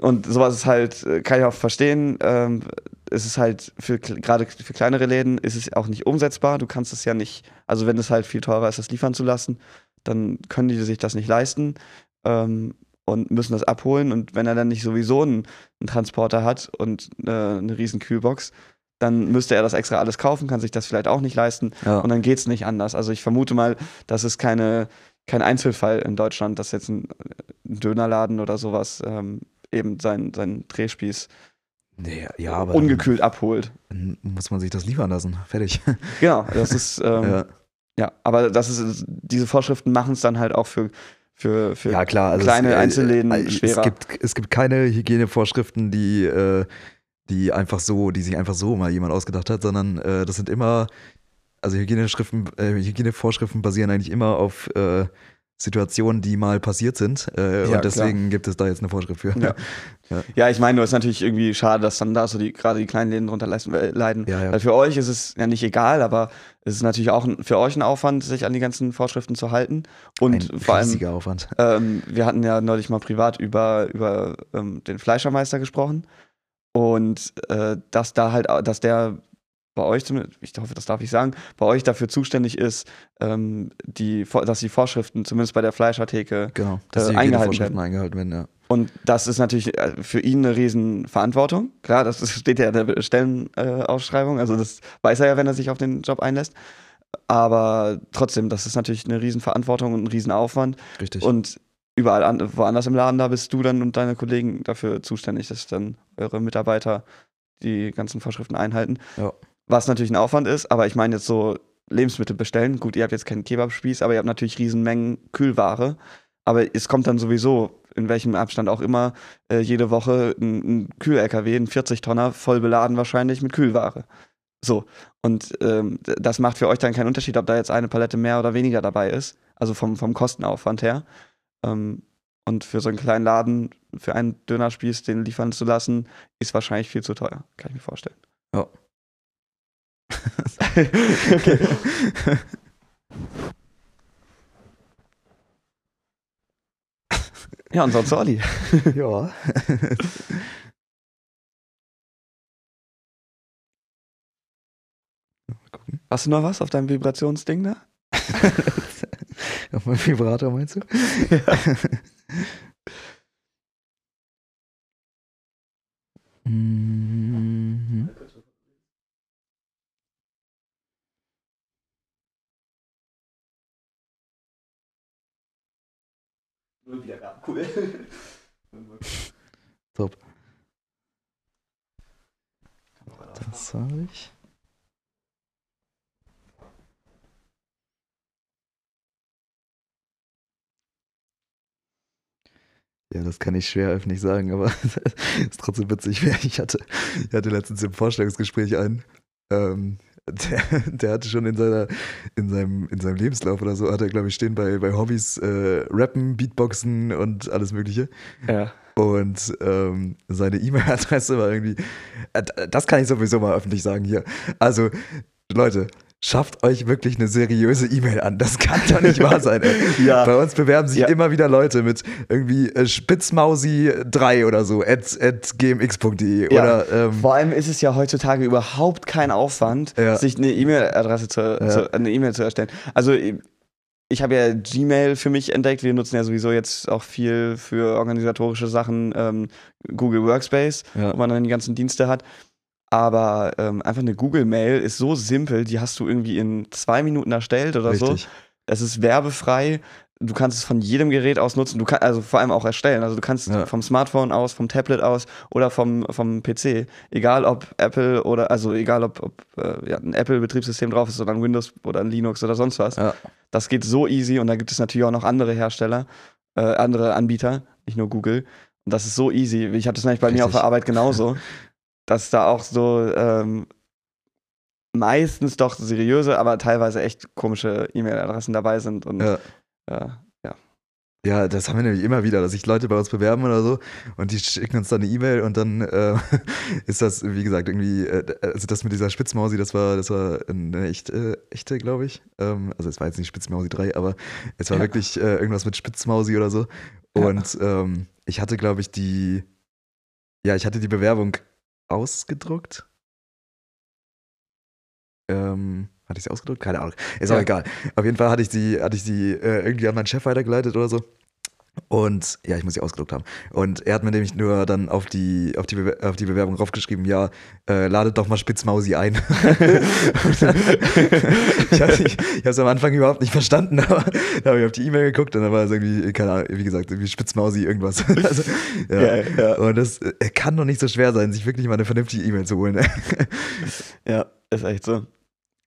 Und sowas ist halt, äh, kann ich auch verstehen. Ähm, es ist halt für gerade für kleinere Läden ist es auch nicht umsetzbar. Du kannst es ja nicht, also wenn es halt viel teurer ist, das liefern zu lassen, dann können die sich das nicht leisten ähm, und müssen das abholen. Und wenn er dann nicht sowieso einen, einen Transporter hat und äh, eine riesen Kühlbox, dann müsste er das extra alles kaufen, kann sich das vielleicht auch nicht leisten Ja. und dann geht es nicht anders. Also ich vermute mal, das ist keine, kein Einzelfall in Deutschland, dass jetzt ein, ein Dönerladen oder sowas ähm, eben seinen sein Drehspieß Nee, ja, aber ungekühlt abholt. dann muss man sich das liefern lassen. Fertig. (laughs) Genau, das ist, ähm, ja. ja. aber das ist, diese Vorschriften machen es dann halt auch für, für, für ja, klar. Also kleine es, äh, Einzelläden äh, schwerer. Es gibt, es gibt keine Hygienevorschriften, die, äh, die einfach so, die sich einfach so mal jemand ausgedacht hat, sondern äh, das sind immer, also Hygieneschriften, äh, Hygienevorschriften basieren eigentlich immer auf äh, Situationen, die mal passiert sind. Äh, Ja, und deswegen gibt es da jetzt eine Vorschrift für. (laughs) Ja. Ja, ich meine, nur ist natürlich irgendwie schade, dass dann da so die gerade die kleinen Läden drunter äh, leiden. Ja, ja. Weil für euch ist es ja nicht egal, aber es ist natürlich auch für euch ein Aufwand, sich an die ganzen Vorschriften zu halten. Und Ein vor allem, riesiger Aufwand. ähm, wir hatten ja neulich mal privat über, über ähm, den Fleischermeister gesprochen. Und äh, dass da halt, dass der bei euch zumindest, ich hoffe, das darf ich sagen, bei euch dafür zuständig ist, ähm, die, dass die Vorschriften, zumindest bei der Fleischertheke, Genau. Dass äh, die eingehalten Hygienevorschriften eingehalten werden, ja. und das ist natürlich äh, für ihn eine riesen Verantwortung. Klar, das steht ja in der Stellenausschreibung, äh, Ausschreibung, also das weiß er ja, wenn er sich auf den Job einlässt. Aber trotzdem, das ist natürlich eine riesen Verantwortung und ein riesen Aufwand. Richtig. Und überall an, woanders im Laden, da bist du dann und deine Kollegen dafür zuständig, dass dann eure Mitarbeiter die ganzen Vorschriften einhalten. Ja. Was natürlich ein Aufwand ist, aber ich meine jetzt so Lebensmittel bestellen. Gut, ihr habt jetzt keinen Kebabspieß, aber ihr habt natürlich riesen Mengen Kühlware. Aber es kommt dann sowieso, in welchem Abstand auch immer, äh, jede Woche ein, ein Kühl-LKW, ein 40-Tonner, voll beladen wahrscheinlich mit Kühlware. So. Und ähm, das macht für euch dann keinen Unterschied, ob da jetzt eine Palette mehr oder weniger dabei ist. Also vom, vom Kostenaufwand her. Ähm, und für so einen kleinen Laden, für einen Dönerspieß, den liefern zu lassen, ist wahrscheinlich viel zu teuer. Kann ich mir vorstellen. Ja. Okay. Ja, und sonst Olli. ja. Hast du noch was auf deinem Vibrationsding da? (laughs) Auf meinem Vibrator meinst du? Mhm. (laughs) Cool. (laughs) Top. Das habe ich. Ja, das kann ich schwer öffentlich sagen, aber (laughs) ist trotzdem witzig. Ich hatte, ich hatte letztens im Vorstellungsgespräch einen, ähm, der, der hatte schon in, seiner, in, seinem, in seinem Lebenslauf oder so, hat er, glaube ich, stehen bei, bei Hobbys äh, Rappen, Beatboxen und alles Mögliche. Ja. Und ähm, seine E-Mail-Adresse war irgendwie. Äh, das kann ich sowieso mal öffentlich sagen hier. Also, Leute, schafft euch wirklich eine seriöse E-Mail an. Das kann doch nicht wahr sein, ey. (laughs) Ja. Bei uns bewerben sich Ja. immer wieder Leute mit irgendwie äh, Spitzmausi3 oder so, at, at gmx.de. Ja. Oder ähm, Vor allem ist es ja heutzutage überhaupt kein Aufwand, Ja. sich eine E-Mail-Adresse zu, zu, eine E-Mail zu erstellen. Also ich habe ja Gmail für mich entdeckt. Wir nutzen ja sowieso jetzt auch viel für organisatorische Sachen ähm, Google Workspace, wo man dann die ganzen Dienste hat. Aber ähm, einfach eine Google-Mail ist so simpel, die hast du irgendwie in zwei Minuten erstellt oder so. richtig. Es ist werbefrei. Du kannst es von jedem Gerät aus nutzen. Du kannst also vor allem auch erstellen. Also du kannst Ja. vom Smartphone aus, vom Tablet aus oder vom, vom PC. Egal ob Apple oder also egal ob, ob äh, ja, ein Apple-Betriebssystem drauf ist oder ein Windows oder ein Linux oder sonst was. Ja. Das geht so easy und da gibt es natürlich auch noch andere Hersteller, äh, andere Anbieter, nicht nur Google. Und das ist so easy. Ich hatte es nämlich bei mir auf Richtig. der Arbeit genauso, (laughs) dass da auch so ähm, meistens doch seriöse, aber teilweise echt komische E-Mail-Adressen dabei sind. Und Ja. äh, ja. Ja, das haben wir nämlich immer wieder, dass sich Leute bei uns bewerben oder so und die schicken uns dann eine E-Mail und dann äh, (laughs) ist das, wie gesagt, irgendwie, äh, also das mit dieser Spitzmausi, das war, das war eine echt, äh, echte, glaube ich. Ähm, also es war jetzt nicht Spitzmausi 3, aber es war Ja. wirklich äh, irgendwas mit Spitzmausi oder so. Ja. Und ähm, ich hatte, glaube ich, die, ja, ich hatte die Bewerbung ausgedruckt. Ähm, hatte ich sie ausgedruckt? Keine Ahnung. Ist auch Ja. egal. Auf jeden Fall hatte ich sie, hatte ich sie äh, irgendwie an meinen Chef weitergeleitet oder so. Und ja, ich muss sie ausgedruckt haben. Und er hat mir nämlich nur dann auf die, auf die, Bewer- auf die Bewerbung raufgeschrieben, ja, äh, ladet doch mal Spitzmausi ein. (laughs) ich habe es am Anfang überhaupt nicht verstanden, aber da habe ich auf die E-Mail geguckt und dann war es irgendwie, keine Ahnung, wie gesagt, irgendwie Spitzmausi irgendwas. (laughs) also, ja. Geil, ja. Und das äh, kann doch nicht so schwer sein, sich wirklich mal eine vernünftige E-Mail zu holen. Ja, ist echt so.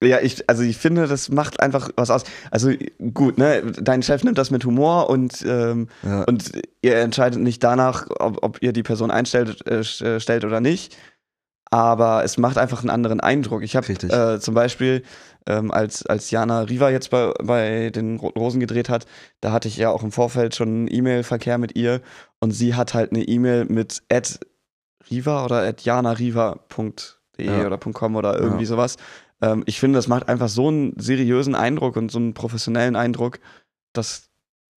Ja, ich, also ich finde, das macht einfach was aus. Also gut, ne, dein Chef nimmt das mit Humor und, ähm, ja. und ihr entscheidet nicht danach, ob, ob ihr die Person einstellt äh, st- stellt oder nicht. Aber es macht einfach einen anderen Eindruck. Ich habe äh, zum Beispiel, ähm, als, als Jana Riva jetzt bei, bei den Roten Rosen gedreht hat, da hatte ich ja auch im Vorfeld schon einen E-Mail-Verkehr mit ihr und sie hat halt eine E-Mail mit at riva oder at janariva.de Ja. oder .com oder irgendwie Ja. sowas. Ähm, ich finde, das macht einfach so einen seriösen Eindruck und so einen professionellen Eindruck, dass,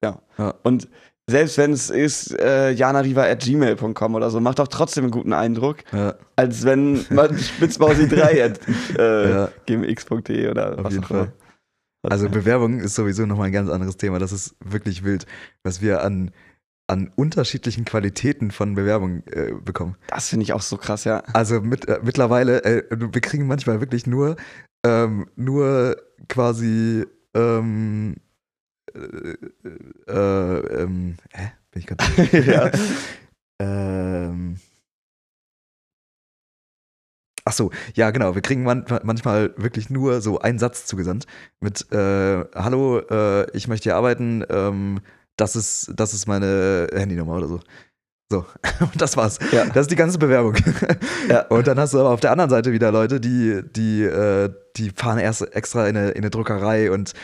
ja. Ja. Und selbst wenn es ist äh, janariva.gmail.com oder so, macht doch trotzdem einen guten Eindruck, ja, als wenn man (laughs) spitzmausi3 at äh, ja. gmx.de oder Auf was jeden auch immer. Fall. Also Bewerbung ist sowieso nochmal ein ganz anderes Thema. Das ist wirklich wild, was wir an, an unterschiedlichen Qualitäten von Bewerbung äh, bekommen. Das finde ich auch so krass, ja. Also mit, äh, mittlerweile, äh, wir kriegen manchmal wirklich nur, ähm, nur quasi, ähm, äh, äh, ähm, hä? Bin ich gerade. (laughs) Ja. ähm, Ach so, ja genau, wir kriegen man, manchmal wirklich nur so einen Satz zugesandt mit äh, Hallo, äh, ich möchte hier arbeiten, ähm, das ist, das ist meine Handynummer oder so. So, (laughs) und das war's. Ja. Das ist die ganze Bewerbung. Ja. (laughs) Und dann hast du aber auf der anderen Seite wieder Leute, die, die, äh, die fahren erst extra in eine, in eine Druckerei und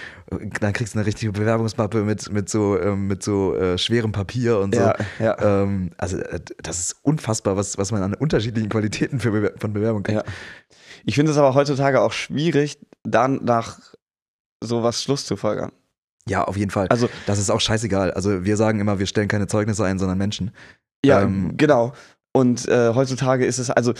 dann kriegst du eine richtige Bewerbungsmappe mit, mit so, ähm, mit so äh, schwerem Papier und so. Ja, ja. Ähm, also äh, das ist unfassbar, was, was man an unterschiedlichen Qualitäten für Bewer von Bewerbung kriegt. Ja. Ich finde es aber heutzutage auch schwierig, dann nach sowas Schluss zu folgern. Ja, auf jeden Fall. Also, Das ist auch scheißegal. Also wir sagen immer, wir stellen keine Zeugnisse ein, sondern Menschen. ja, Ähm, genau. Und äh, heutzutage ist es, also,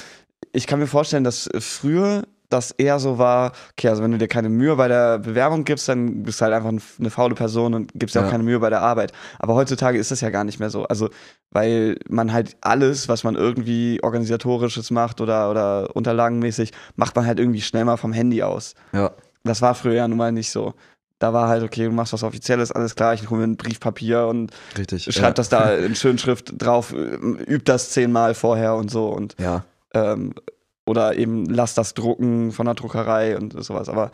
ich kann mir vorstellen, dass früher das eher so war, okay, also wenn du dir keine Mühe bei der Bewerbung gibst, dann bist du halt einfach eine faule Person und gibst dir auch Ja. keine Mühe bei der Arbeit. Aber heutzutage ist das ja gar nicht mehr so. Also, weil man halt alles, was man irgendwie organisatorisches macht oder, oder unterlagenmäßig, macht man halt irgendwie schnell mal vom Handy aus. Ja, Das war früher ja nun mal nicht so. Da war halt, okay, du machst was Offizielles, alles klar, ich hole mir ein Briefpapier und richtig. schreib ja. das da in schönen Schrift drauf, äh, üb das zehnmal vorher und so und Ja, ähm, oder eben lass das drucken von der Druckerei und sowas. Aber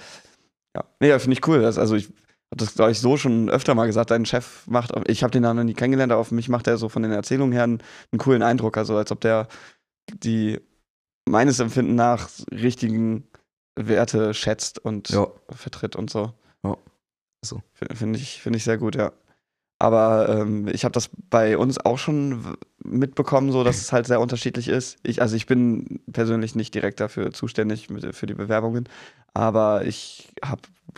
ja, nee, finde ich cool. Das, also ich habe das, glaube ich, so schon öfter mal gesagt, dein Chef macht, ich habe den da noch nie kennengelernt, aber auf mich macht er so von den Erzählungen her einen, einen coolen Eindruck. Also als ob der die meines Empfinden nach richtigen Werte schätzt und ja. vertritt und so. Ja, so. Finde find ich, find ich sehr gut, ja. Aber ähm, ich habe das bei uns auch schon mitbekommen, so dass es halt sehr unterschiedlich ist. Ich, also ich bin persönlich nicht direkt dafür zuständig mit, für die Bewerbungen, aber ich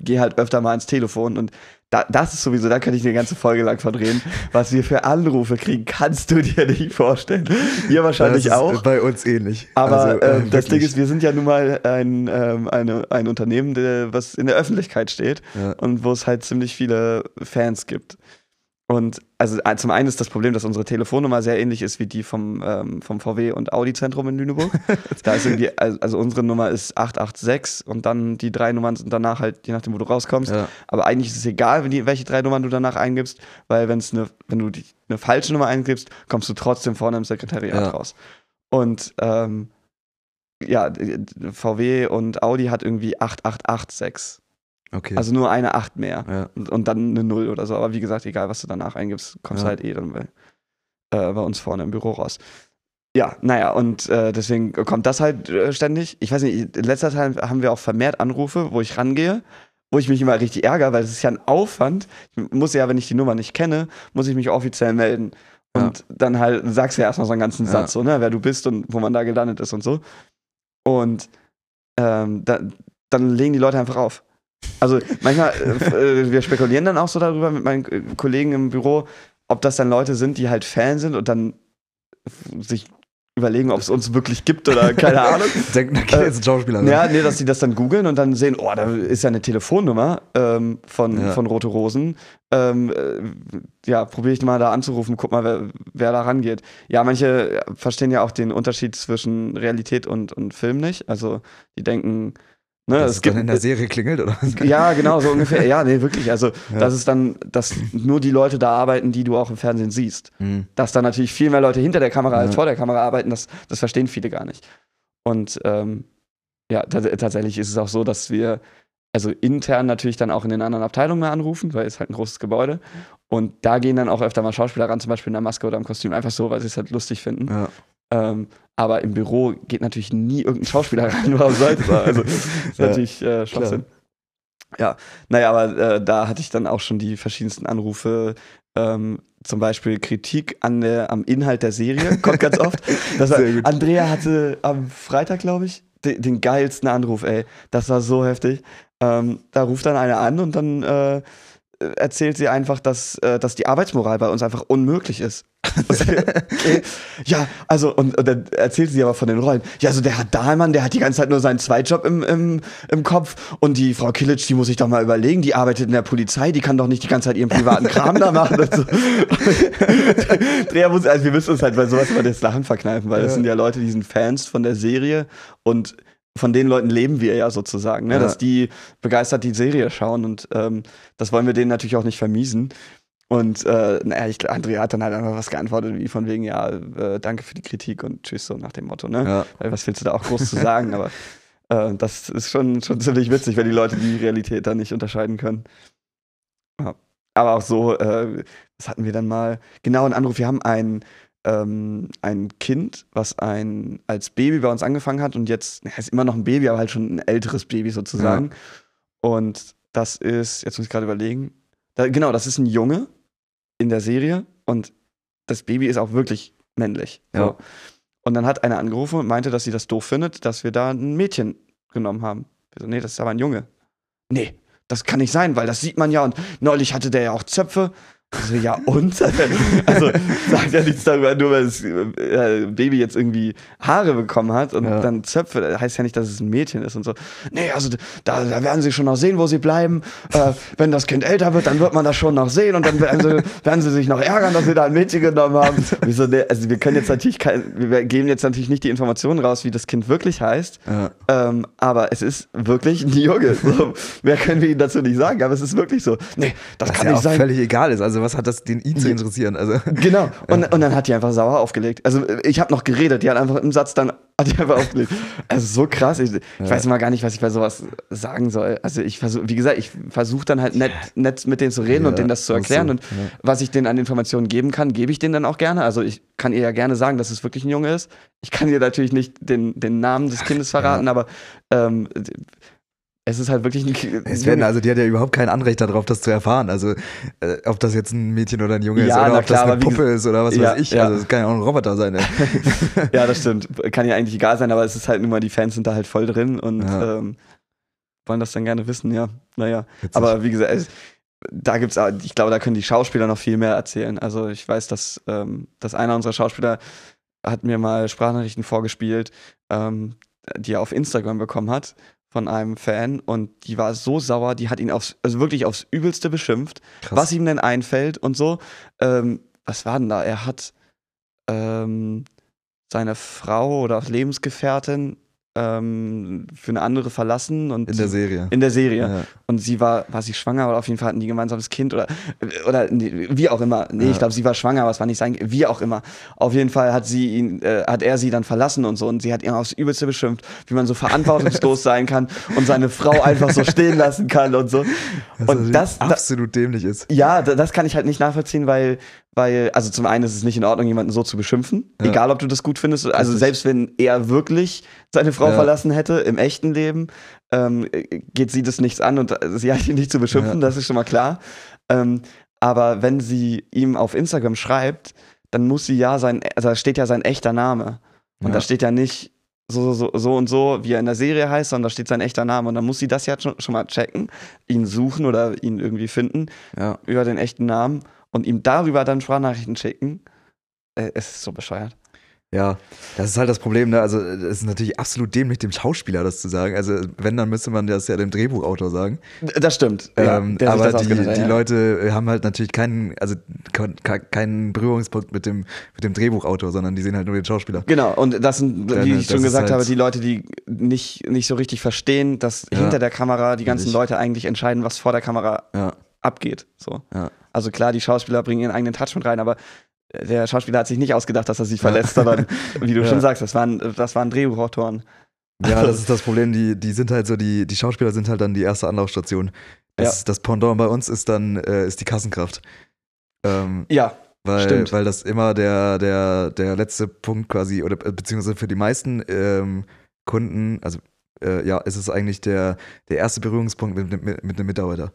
gehe halt öfter mal ins Telefon und da, das ist sowieso, da könnte ich eine ganze Folge lang verdrehen. Was wir für Anrufe kriegen, kannst du dir nicht vorstellen. Ihr wahrscheinlich das ist auch. bei uns ähnlich. Aber Also, äh, äh, das Ding ist, wir sind ja nun mal ein, ähm, eine, ein Unternehmen, der, was in der Öffentlichkeit steht Ja. und wo es halt ziemlich viele Fans gibt. Und also äh, zum einen ist das Problem, dass unsere Telefonnummer sehr ähnlich ist wie die vom, ähm, vom VW und Audi-Zentrum in Lüneburg. (laughs) da ist irgendwie, also, unsere Nummer ist 886 und dann die drei Nummern sind danach halt, je nachdem, wo du rauskommst. Ja. Aber eigentlich ist es egal, die, welche drei Nummern du danach eingibst, weil wenn's eine, wenn du die, eine falsche Nummer eingibst, kommst du trotzdem vorne im Sekretariat Ja. raus. Und ähm, ja, VW und Audi hat irgendwie 8886. Okay. Also nur eine 8 mehr. ja. Und, und dann eine 0 oder so. Aber wie gesagt, egal, was du danach eingibst, kommst Ja. du halt eh dann bei, äh, bei uns vorne im Büro raus. Ja, naja, und äh, deswegen kommt das halt äh, ständig. Ich weiß nicht, in letzter Zeit haben wir auch vermehrt Anrufe, wo ich rangehe, wo ich mich immer richtig ärgere, weil es ist ja ein Aufwand. Ich muss ja, wenn ich die Nummer nicht kenne, muss ich mich offiziell melden. Und dann halt sagst du ja erstmal so einen ganzen Ja. Satz, so, ne, wer du bist und wo man da gelandet ist und so. Und ähm, da, dann legen die Leute einfach auf. Also manchmal, äh, äh, wir spekulieren dann auch so darüber mit meinen äh, Kollegen im Büro, ob das dann Leute sind, die halt Fan sind und dann sich überlegen, ob es uns wirklich gibt oder (laughs) keine Ahnung. Denken, da geht jetzt ein Schauspieler. rein. Ja, nee, dass die das dann googeln und dann sehen, oh, da ist ja eine Telefonnummer ähm, von, Ja. von Rote Rosen. Ähm, äh, ja, probiere ich mal da anzurufen, guck mal, wer, wer da rangeht. Ja, manche verstehen ja auch den Unterschied zwischen Realität und, und Film nicht. Also die denken, ne, Dass es es gibt. dann in der Serie klingelt, oder? was? ja, genau, so ungefähr. Ja, nee, wirklich. Also, (laughs) Ja. das ist dann, dass nur die Leute da arbeiten, die du auch im Fernsehen siehst Mhm. dass da natürlich viel mehr Leute hinter der Kamera als Ja. vor der Kamera arbeiten, das, das verstehen viele gar nicht. Und ähm, ja, tats- tatsächlich ist es auch so, dass wir also intern natürlich dann auch in den anderen Abteilungen mehr anrufen, weil es halt ein großes Gebäude. Und da gehen dann auch öfter mal Schauspieler ran, zum Beispiel in der Maske oder im Kostüm, einfach so, weil sie es halt lustig finden. Ja. Ähm, aber im Büro geht natürlich nie irgendein Schauspieler (laughs) rein, warum sollte es? Also, das ist Ja, (laughs) natürlich äh, Schwachsinn. Ja, naja, aber äh, da hatte ich dann auch schon die verschiedensten Anrufe, ähm, zum Beispiel Kritik an der, am Inhalt der Serie, (laughs) kommt ganz oft. Das war. Andrea hatte am Freitag, glaube ich, den, den geilsten Anruf, ey. Das war so heftig. Ähm, da ruft dann einer an und dann äh, erzählt sie einfach, dass, äh, dass die Arbeitsmoral bei uns einfach unmöglich ist. (laughs) okay. Ja, also, und, und dann erzählt sie aber von den Rollen. Ja, also der Herr Dahlmann, der hat die ganze Zeit nur seinen Zweitjob im, im, im Kopf und die Frau Kilic, die muss sich doch mal überlegen, die arbeitet in der Polizei, die kann doch nicht die ganze Zeit ihren privaten Kram da machen. Und so. (laughs) Dreher muss, also wir müssen uns halt bei sowas immer das Lachen verkneifen, weil das Ja. sind ja Leute, die sind Fans von der Serie und von den Leuten leben wir ja sozusagen, ne? Ja. dass die begeistert die Serie schauen und ähm, das wollen wir denen natürlich auch nicht vermiesen. Und äh, naja, ich, Andrea hat dann halt einfach was geantwortet, wie von wegen, ja, äh, danke für die Kritik und tschüss, so nach dem Motto, ne? Ja. Weil was willst du da auch groß zu sagen? Aber äh, das ist schon, schon ziemlich witzig, wenn die Leute die Realität da nicht unterscheiden können. Ja. Aber auch so, äh, was hatten wir dann mal? Genau, ein Anruf. Wir haben ein, ähm, ein Kind, was ein, als Baby bei uns angefangen hat und jetzt, ist immer noch ein Baby, aber halt schon ein älteres Baby sozusagen. Und das ist, jetzt muss ich gerade überlegen, da, genau, das ist ein Junge in der Serie und das Baby ist auch wirklich männlich. So. Ja. Und dann hat einer angerufen und meinte, dass sie das doof findet, dass wir da ein Mädchen genommen haben. Wir so, nee, das ist aber ein Junge. Nee, das kann nicht sein, weil das sieht man ja und neulich hatte der ja auch Zöpfe. So, ja, und? Also, sagt ja nichts darüber, nur weil das äh, Baby jetzt irgendwie Haare bekommen hat und Ja. dann Zöpfe, das heißt ja nicht, dass es ein Mädchen ist und so. Nee, also da, da werden sie schon noch sehen, wo sie bleiben. Äh, wenn das Kind älter wird, dann wird man das schon noch sehen und dann werden sie, werden sie sich noch ärgern, dass wir da ein Mädchen genommen haben. (laughs) Wieso, nee, also wir können jetzt natürlich kein, wir geben jetzt natürlich nicht die Informationen raus, wie das Kind wirklich heißt. Ja. Ähm, aber es ist wirklich ein Junge. So, mehr können wir Ihnen dazu nicht sagen, aber es ist wirklich so. Nee, das Was kann ja nicht auch sein. völlig egal ist. Also, was hat das den ihn zu Ja. interessieren? Also, (laughs) Genau. (laughs) Und, und dann hat die einfach sauer aufgelegt. Also ich habe noch geredet, die hat einfach im Satz dann hat die einfach aufgelegt. Also so krass. Ich, ich weiß immer gar nicht, was ich bei sowas sagen soll. Also ich versuche, wie gesagt, ich versuche dann halt nett, nett mit denen zu reden Ja, und denen das zu ach so, erklären. Und ja. was ich denen an Informationen geben kann, gebe ich denen dann auch gerne. Also ich kann ihr ja gerne sagen, dass es wirklich ein Junge ist. Ich kann ihr natürlich nicht den, den Namen des Kindes verraten, aber ähm, es ist halt wirklich ein, es werden, also, die hat ja überhaupt kein Anrecht darauf, das zu erfahren. Also, äh, ob das jetzt ein Mädchen oder ein Junge Ja, ist oder ob klar, das eine Puppe ist oder was Ja, weiß ich. ja. Also, es kann ja auch ein Roboter sein. (laughs) Ja, das stimmt. Kann ja eigentlich egal sein, aber es ist halt nun mal, die Fans sind da halt voll drin und ähm, wollen das dann gerne wissen, ja. Naja. Witzig. Aber wie gesagt, es, da gibt's, ich glaube, da können die Schauspieler noch viel mehr erzählen. Also ich weiß, dass, ähm, dass einer unserer Schauspieler hat mir mal Sprachnachrichten vorgespielt, ähm, die er auf Instagram bekommen hat von einem Fan und die war so sauer, die hat ihn aufs, also wirklich aufs Übelste beschimpft Krass. was ihm denn einfällt und so. Ähm, was war denn da? Er hat ähm, seine Frau oder Lebensgefährtin ähm, für eine andere verlassen und in der Serie. in der Serie. Ja. Und sie war, war sie schwanger oder auf jeden Fall hatten die ein gemeinsames Kind oder, oder nee, wie auch immer. Nee, Ja. ich glaube, sie war schwanger, aber es war nicht sein, wie auch immer. Auf jeden Fall hat sie ihn, äh, hat er sie dann verlassen und so und sie hat ihn aufs Übelste beschimpft, wie man so verantwortungslos (laughs) sein kann und seine Frau einfach so stehen lassen kann und so. Und das, da, absolut dämlich ist. ja, da- das kann ich halt nicht nachvollziehen, weil, weil, also zum einen ist es nicht in Ordnung, jemanden so zu beschimpfen, Ja. egal ob du das gut findest. Also selbst wenn er wirklich seine Frau Ja. verlassen hätte im echten Leben, ähm, geht sie das nichts an und sie hat ihn nicht zu beschimpfen, Ja. das ist schon mal klar. Ähm, aber wenn sie ihm auf Instagram schreibt, dann muss sie ja sein, also da steht ja sein echter Name. Und Ja. da steht ja nicht so, so, so und so, wie er in der Serie heißt, sondern da steht sein echter Name. Und dann muss sie das ja schon, schon mal checken, ihn suchen oder ihn irgendwie finden über den echten Namen und ihm darüber dann Sprachnachrichten schicken. Äh, es ist so bescheuert. Ja, das ist halt das Problem, ne? Also, es ist natürlich absolut dämlich, dem Schauspieler das zu sagen. Also, wenn, dann müsste man das ja dem Drehbuchautor sagen. Das stimmt. Ja, ähm, sich aber die, die ja. Leute haben halt natürlich keinen, also ke- ke- keinen Berührungspunkt mit dem, mit dem Drehbuchautor, sondern die sehen halt nur den Schauspieler. Genau, und das sind, Dann, wie das ich schon gesagt halt- habe, die Leute, die nicht, nicht so richtig verstehen, dass Ja, hinter der Kamera die ganzen. Leute eigentlich entscheiden, was vor der Kamera Ja, abgeht. So. ja. Also klar, die Schauspieler bringen ihren eigenen Touch mit rein, aber der Schauspieler hat sich nicht ausgedacht, dass er sich verletzt, sondern (laughs) wie du Ja. schon sagst, das waren, das waren Drehbuchautoren. Ja, das ist das Problem. Die, die sind halt so, die, die Schauspieler sind halt dann die erste Anlaufstation. Das, das Pendant bei uns ist dann äh, ist die Kassenkraft. Ähm, Ja, weil, Stimmt. weil das immer der, der, der letzte Punkt quasi, oder äh, beziehungsweise für die meisten ähm, Kunden, also äh, ja, ist es eigentlich der, der erste Berührungspunkt mit, mit, mit einem Mitarbeiter.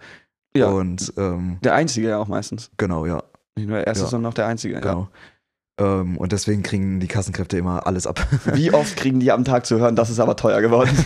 ja. Und ähm, der Einzige ja auch meistens. genau, ja, Nicht nur der Erste, Ja. sondern auch der Einzige. Ja. genau. Ähm, und deswegen kriegen die Kassenkräfte immer alles ab. (laughs) Wie oft kriegen die am Tag zu hören, das ist aber teuer geworden? (laughs)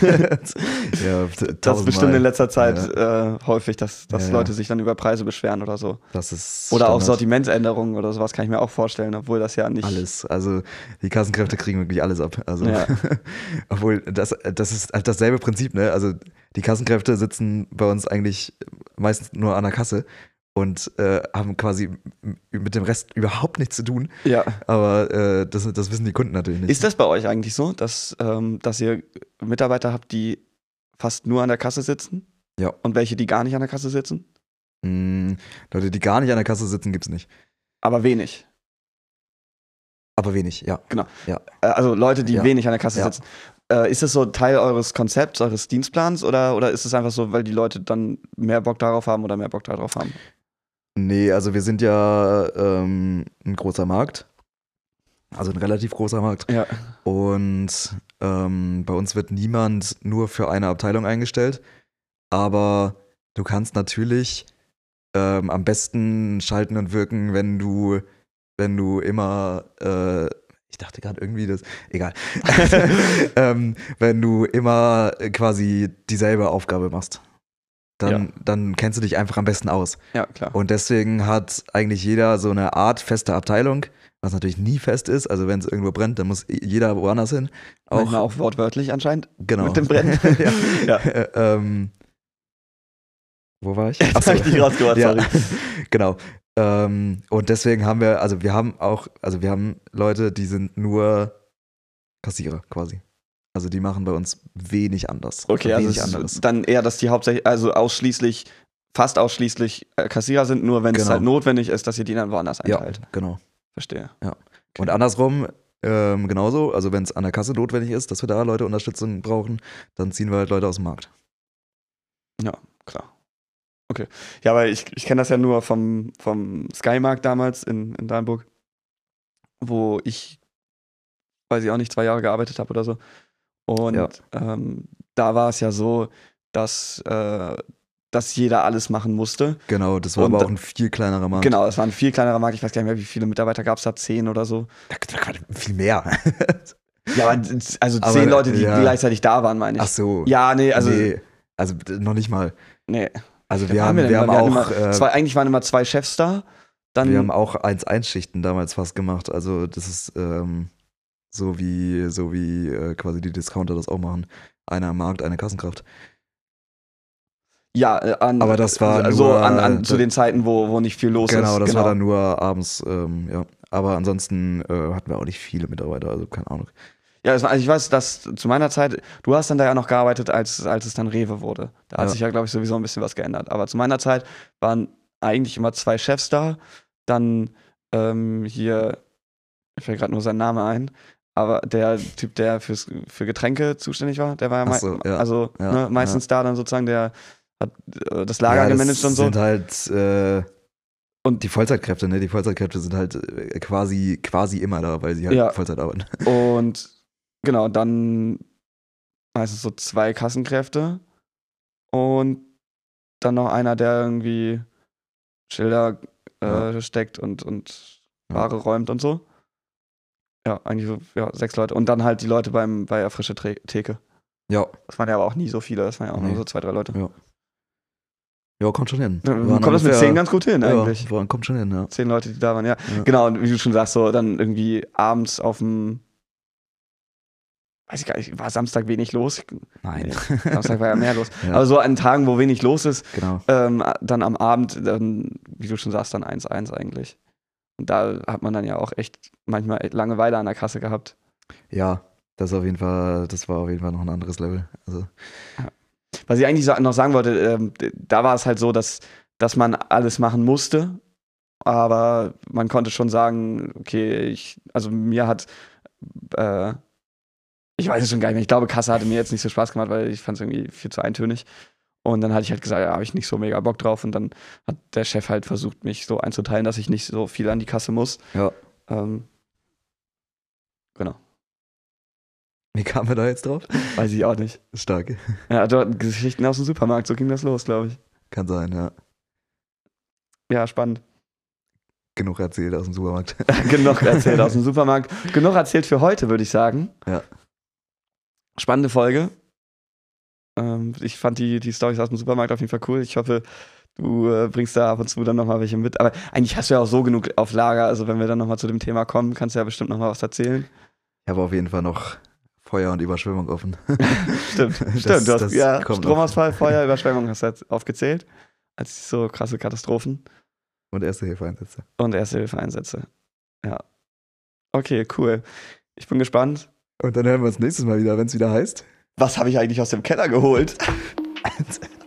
ja, Das ist bestimmt in letzter Zeit äh, häufig, dass, dass Ja, ja. Leute sich dann über Preise beschweren oder so. Das ist Oder auch Standard. Sortimentsänderungen oder sowas kann ich mir auch vorstellen, obwohl das ja nicht. Alles. Also die Kassenkräfte kriegen wirklich alles ab. Also, Ja. (laughs) obwohl das, das ist halt dasselbe Prinzip, ne? Also die Kassenkräfte sitzen bei uns eigentlich meistens nur an der Kasse und äh, haben quasi mit dem Rest überhaupt nichts zu tun. Ja. Aber äh, das, das wissen die Kunden natürlich nicht. Ist das bei euch eigentlich so, dass, ähm, dass ihr Mitarbeiter habt, die fast nur an der Kasse sitzen? Ja. Und welche, die gar nicht an der Kasse sitzen? Mm, Leute, die gar nicht an der Kasse sitzen, gibt's nicht. Aber wenig. Aber wenig, ja. Äh, Also Leute, die Ja. wenig an der Kasse Ja. sitzen. Äh, ist das so Teil eures Konzepts, eures Dienstplans oder, oder ist es einfach so, weil die Leute dann mehr Bock darauf haben oder mehr Bock darauf haben? Nee, also wir sind ja ähm, ein großer Markt. Also ein relativ großer Markt. Ja. Und ähm, bei uns wird niemand nur für eine Abteilung eingestellt. Aber du kannst natürlich ähm, am besten schalten und wirken, wenn du, wenn du immer, äh, ich dachte gerade irgendwie das, egal, (laughs) (laughs) ähm, wenn du immer quasi dieselbe Aufgabe machst. Dann, Ja. dann kennst du dich einfach am besten aus. Ja, klar. Und deswegen hat eigentlich jeder so eine Art feste Abteilung, was natürlich nie fest ist. Also wenn es irgendwo brennt, dann muss jeder woanders hin. Auch, Manchmal auch wortwörtlich anscheinend. genau. mit dem Brennen. (laughs) ja. (laughs) Ja. ähm, wo war ich? Jetzt hab ich dich rausgehört, ja, sorry. (laughs) genau. Ähm, und deswegen haben wir, also wir haben auch, also wir haben Leute, die sind nur Kassierer quasi. Also die machen bei uns wenig anders. Okay, also wenig es anderes. dann eher, dass die hauptsächlich, also ausschließlich, fast ausschließlich äh, Kassierer sind, nur wenn es Genau. halt notwendig ist, dass ihr die dann woanders Ja, einteilt. genau. Verstehe. Und andersrum ähm, genauso, also wenn es an der Kasse notwendig ist, dass wir da Leute Unterstützung brauchen, dann ziehen wir halt Leute aus dem Markt. Klar. Okay. Ja, aber ich, ich kenne das ja nur vom, vom Skymarkt damals in, in Dallenburg, wo ich, weiß ich auch nicht, zwei Jahre gearbeitet habe oder so. Und Ja. ähm, da war es ja so, dass, äh, dass jeder alles machen musste. Genau, das war Und aber auch ein viel kleinerer Markt. Genau, es war ein viel kleinerer Markt. Ich weiß gar nicht mehr, wie viele Mitarbeiter gab es da, zehn oder so. Viel mehr. (laughs) Ja, aber also Aber, zehn Leute, die ja. gleichzeitig da waren, meine ich. Ach so. Ja, nee, also nee, also noch nicht mal. nee. Also wir haben, wir da? haben auch, immer äh, zwei, eigentlich waren immer zwei Chefs da. Dann, wir haben auch 1-1-Schichten damals fast gemacht. Also das ist ähm, so wie, so wie äh, quasi die Discounter das auch machen. Einer am Markt, eine Kassenkraft. Ja, äh, an, Aber das war so nur, an, an, äh, zu den Zeiten, wo, wo nicht viel los Genau, ist. das war dann nur abends, ähm, ja. Aber ansonsten äh, hatten wir auch nicht viele Mitarbeiter, also keine Ahnung. Ja, war, also ich weiß, dass zu meiner Zeit, du hast dann da ja noch gearbeitet, als, als es dann Rewe wurde. Da hat Ja. sich ja, glaube ich, sowieso ein bisschen was geändert. Aber zu meiner Zeit waren eigentlich immer zwei Chefs da. Dann ähm, hier, mir fällt gerade nur sein Name ein, aber der Typ, der fürs, für Getränke zuständig war, der war ja, so, ja. also Ja, ne, meistens da dann sozusagen, der hat äh, das Lager ja, das gemanagt und so. sind halt äh, Und- die Vollzeitkräfte, ne? Die Vollzeitkräfte sind halt äh, quasi, quasi immer da, weil sie halt Ja. Vollzeit arbeiten. (laughs) Und genau, dann meistens so zwei Kassenkräfte und dann noch einer, der irgendwie Schilder äh, Ja. steckt und, und Ja. Ware räumt und so. Ja, eigentlich so ja, sechs Leute. Und dann halt die Leute beim, bei der frische Tre Theke. Ja, Das waren ja aber auch nie so viele, das waren ja auch Nee. nur so zwei, drei Leute. Ja. ja, kommt schon hin. Kommt das mit zehn ganz gut hin, eigentlich. Ja, kommt schon hin, ja. Zehn Leute, die da waren, ja. Ja. Genau, und wie du schon sagst, so dann irgendwie abends auf dem weiß ich gar nicht, war Samstag wenig los? Nein. Nee, Samstag war ja mehr los. (laughs) Ja. Aber so an Tagen, wo wenig los ist, Genau. ähm, dann am Abend, dann, wie du schon sagst, dann 1-1 eigentlich. Und da hat man dann ja auch echt manchmal echt Langeweile an der Kasse gehabt. Ja, das auf jeden Fall, das war auf jeden Fall noch ein anderes Level. Also, Was ich eigentlich noch sagen wollte, ähm, da war es halt so, dass, dass man alles machen musste. Aber man konnte schon sagen, okay, ich, also mir hat, äh, ich weiß es schon gar nicht mehr, ich glaube, Kasse hatte mir jetzt nicht so Spaß gemacht, weil ich fand es irgendwie viel zu eintönig. Und dann hatte ich halt gesagt, ja, habe ich nicht so mega Bock drauf. Und dann hat der Chef halt versucht, mich so einzuteilen, dass ich nicht so viel an die Kasse muss. ja. Ähm, genau, Wie kamen wir da jetzt drauf? weiß ich auch nicht. Stark. Ja, dort Geschichten aus dem Supermarkt, so ging das los, glaube ich. Kann sein, ja. Ja, spannend. Genug erzählt aus dem Supermarkt. (laughs) Genug erzählt aus dem Supermarkt. Genug erzählt für heute, würde ich sagen. Ja. Spannende Folge. Ähm, ich fand die, die Storys aus dem Supermarkt auf jeden Fall cool. Ich hoffe, du äh, bringst da ab und zu dann nochmal welche mit. Aber eigentlich hast du ja auch so genug auf Lager. Also, wenn wir dann nochmal zu dem Thema kommen, kannst du ja bestimmt nochmal was erzählen. Ich habe auf jeden Fall noch Feuer und Überschwemmung offen. (laughs) Stimmt, Das- stimmt. Du hast ja. Stromausfall, Feuer, Überschwemmung hast du jetzt aufgezählt. Als so krasse Katastrophen. Und erste Hilfeeinsätze. Und Erste-Hilfe-Einsätze. Ja. Okay, cool. Ich bin gespannt. Und dann hören wir uns nächstes Mal wieder, wenn es wieder heißt. Was habe ich eigentlich aus dem Keller geholt? (laughs)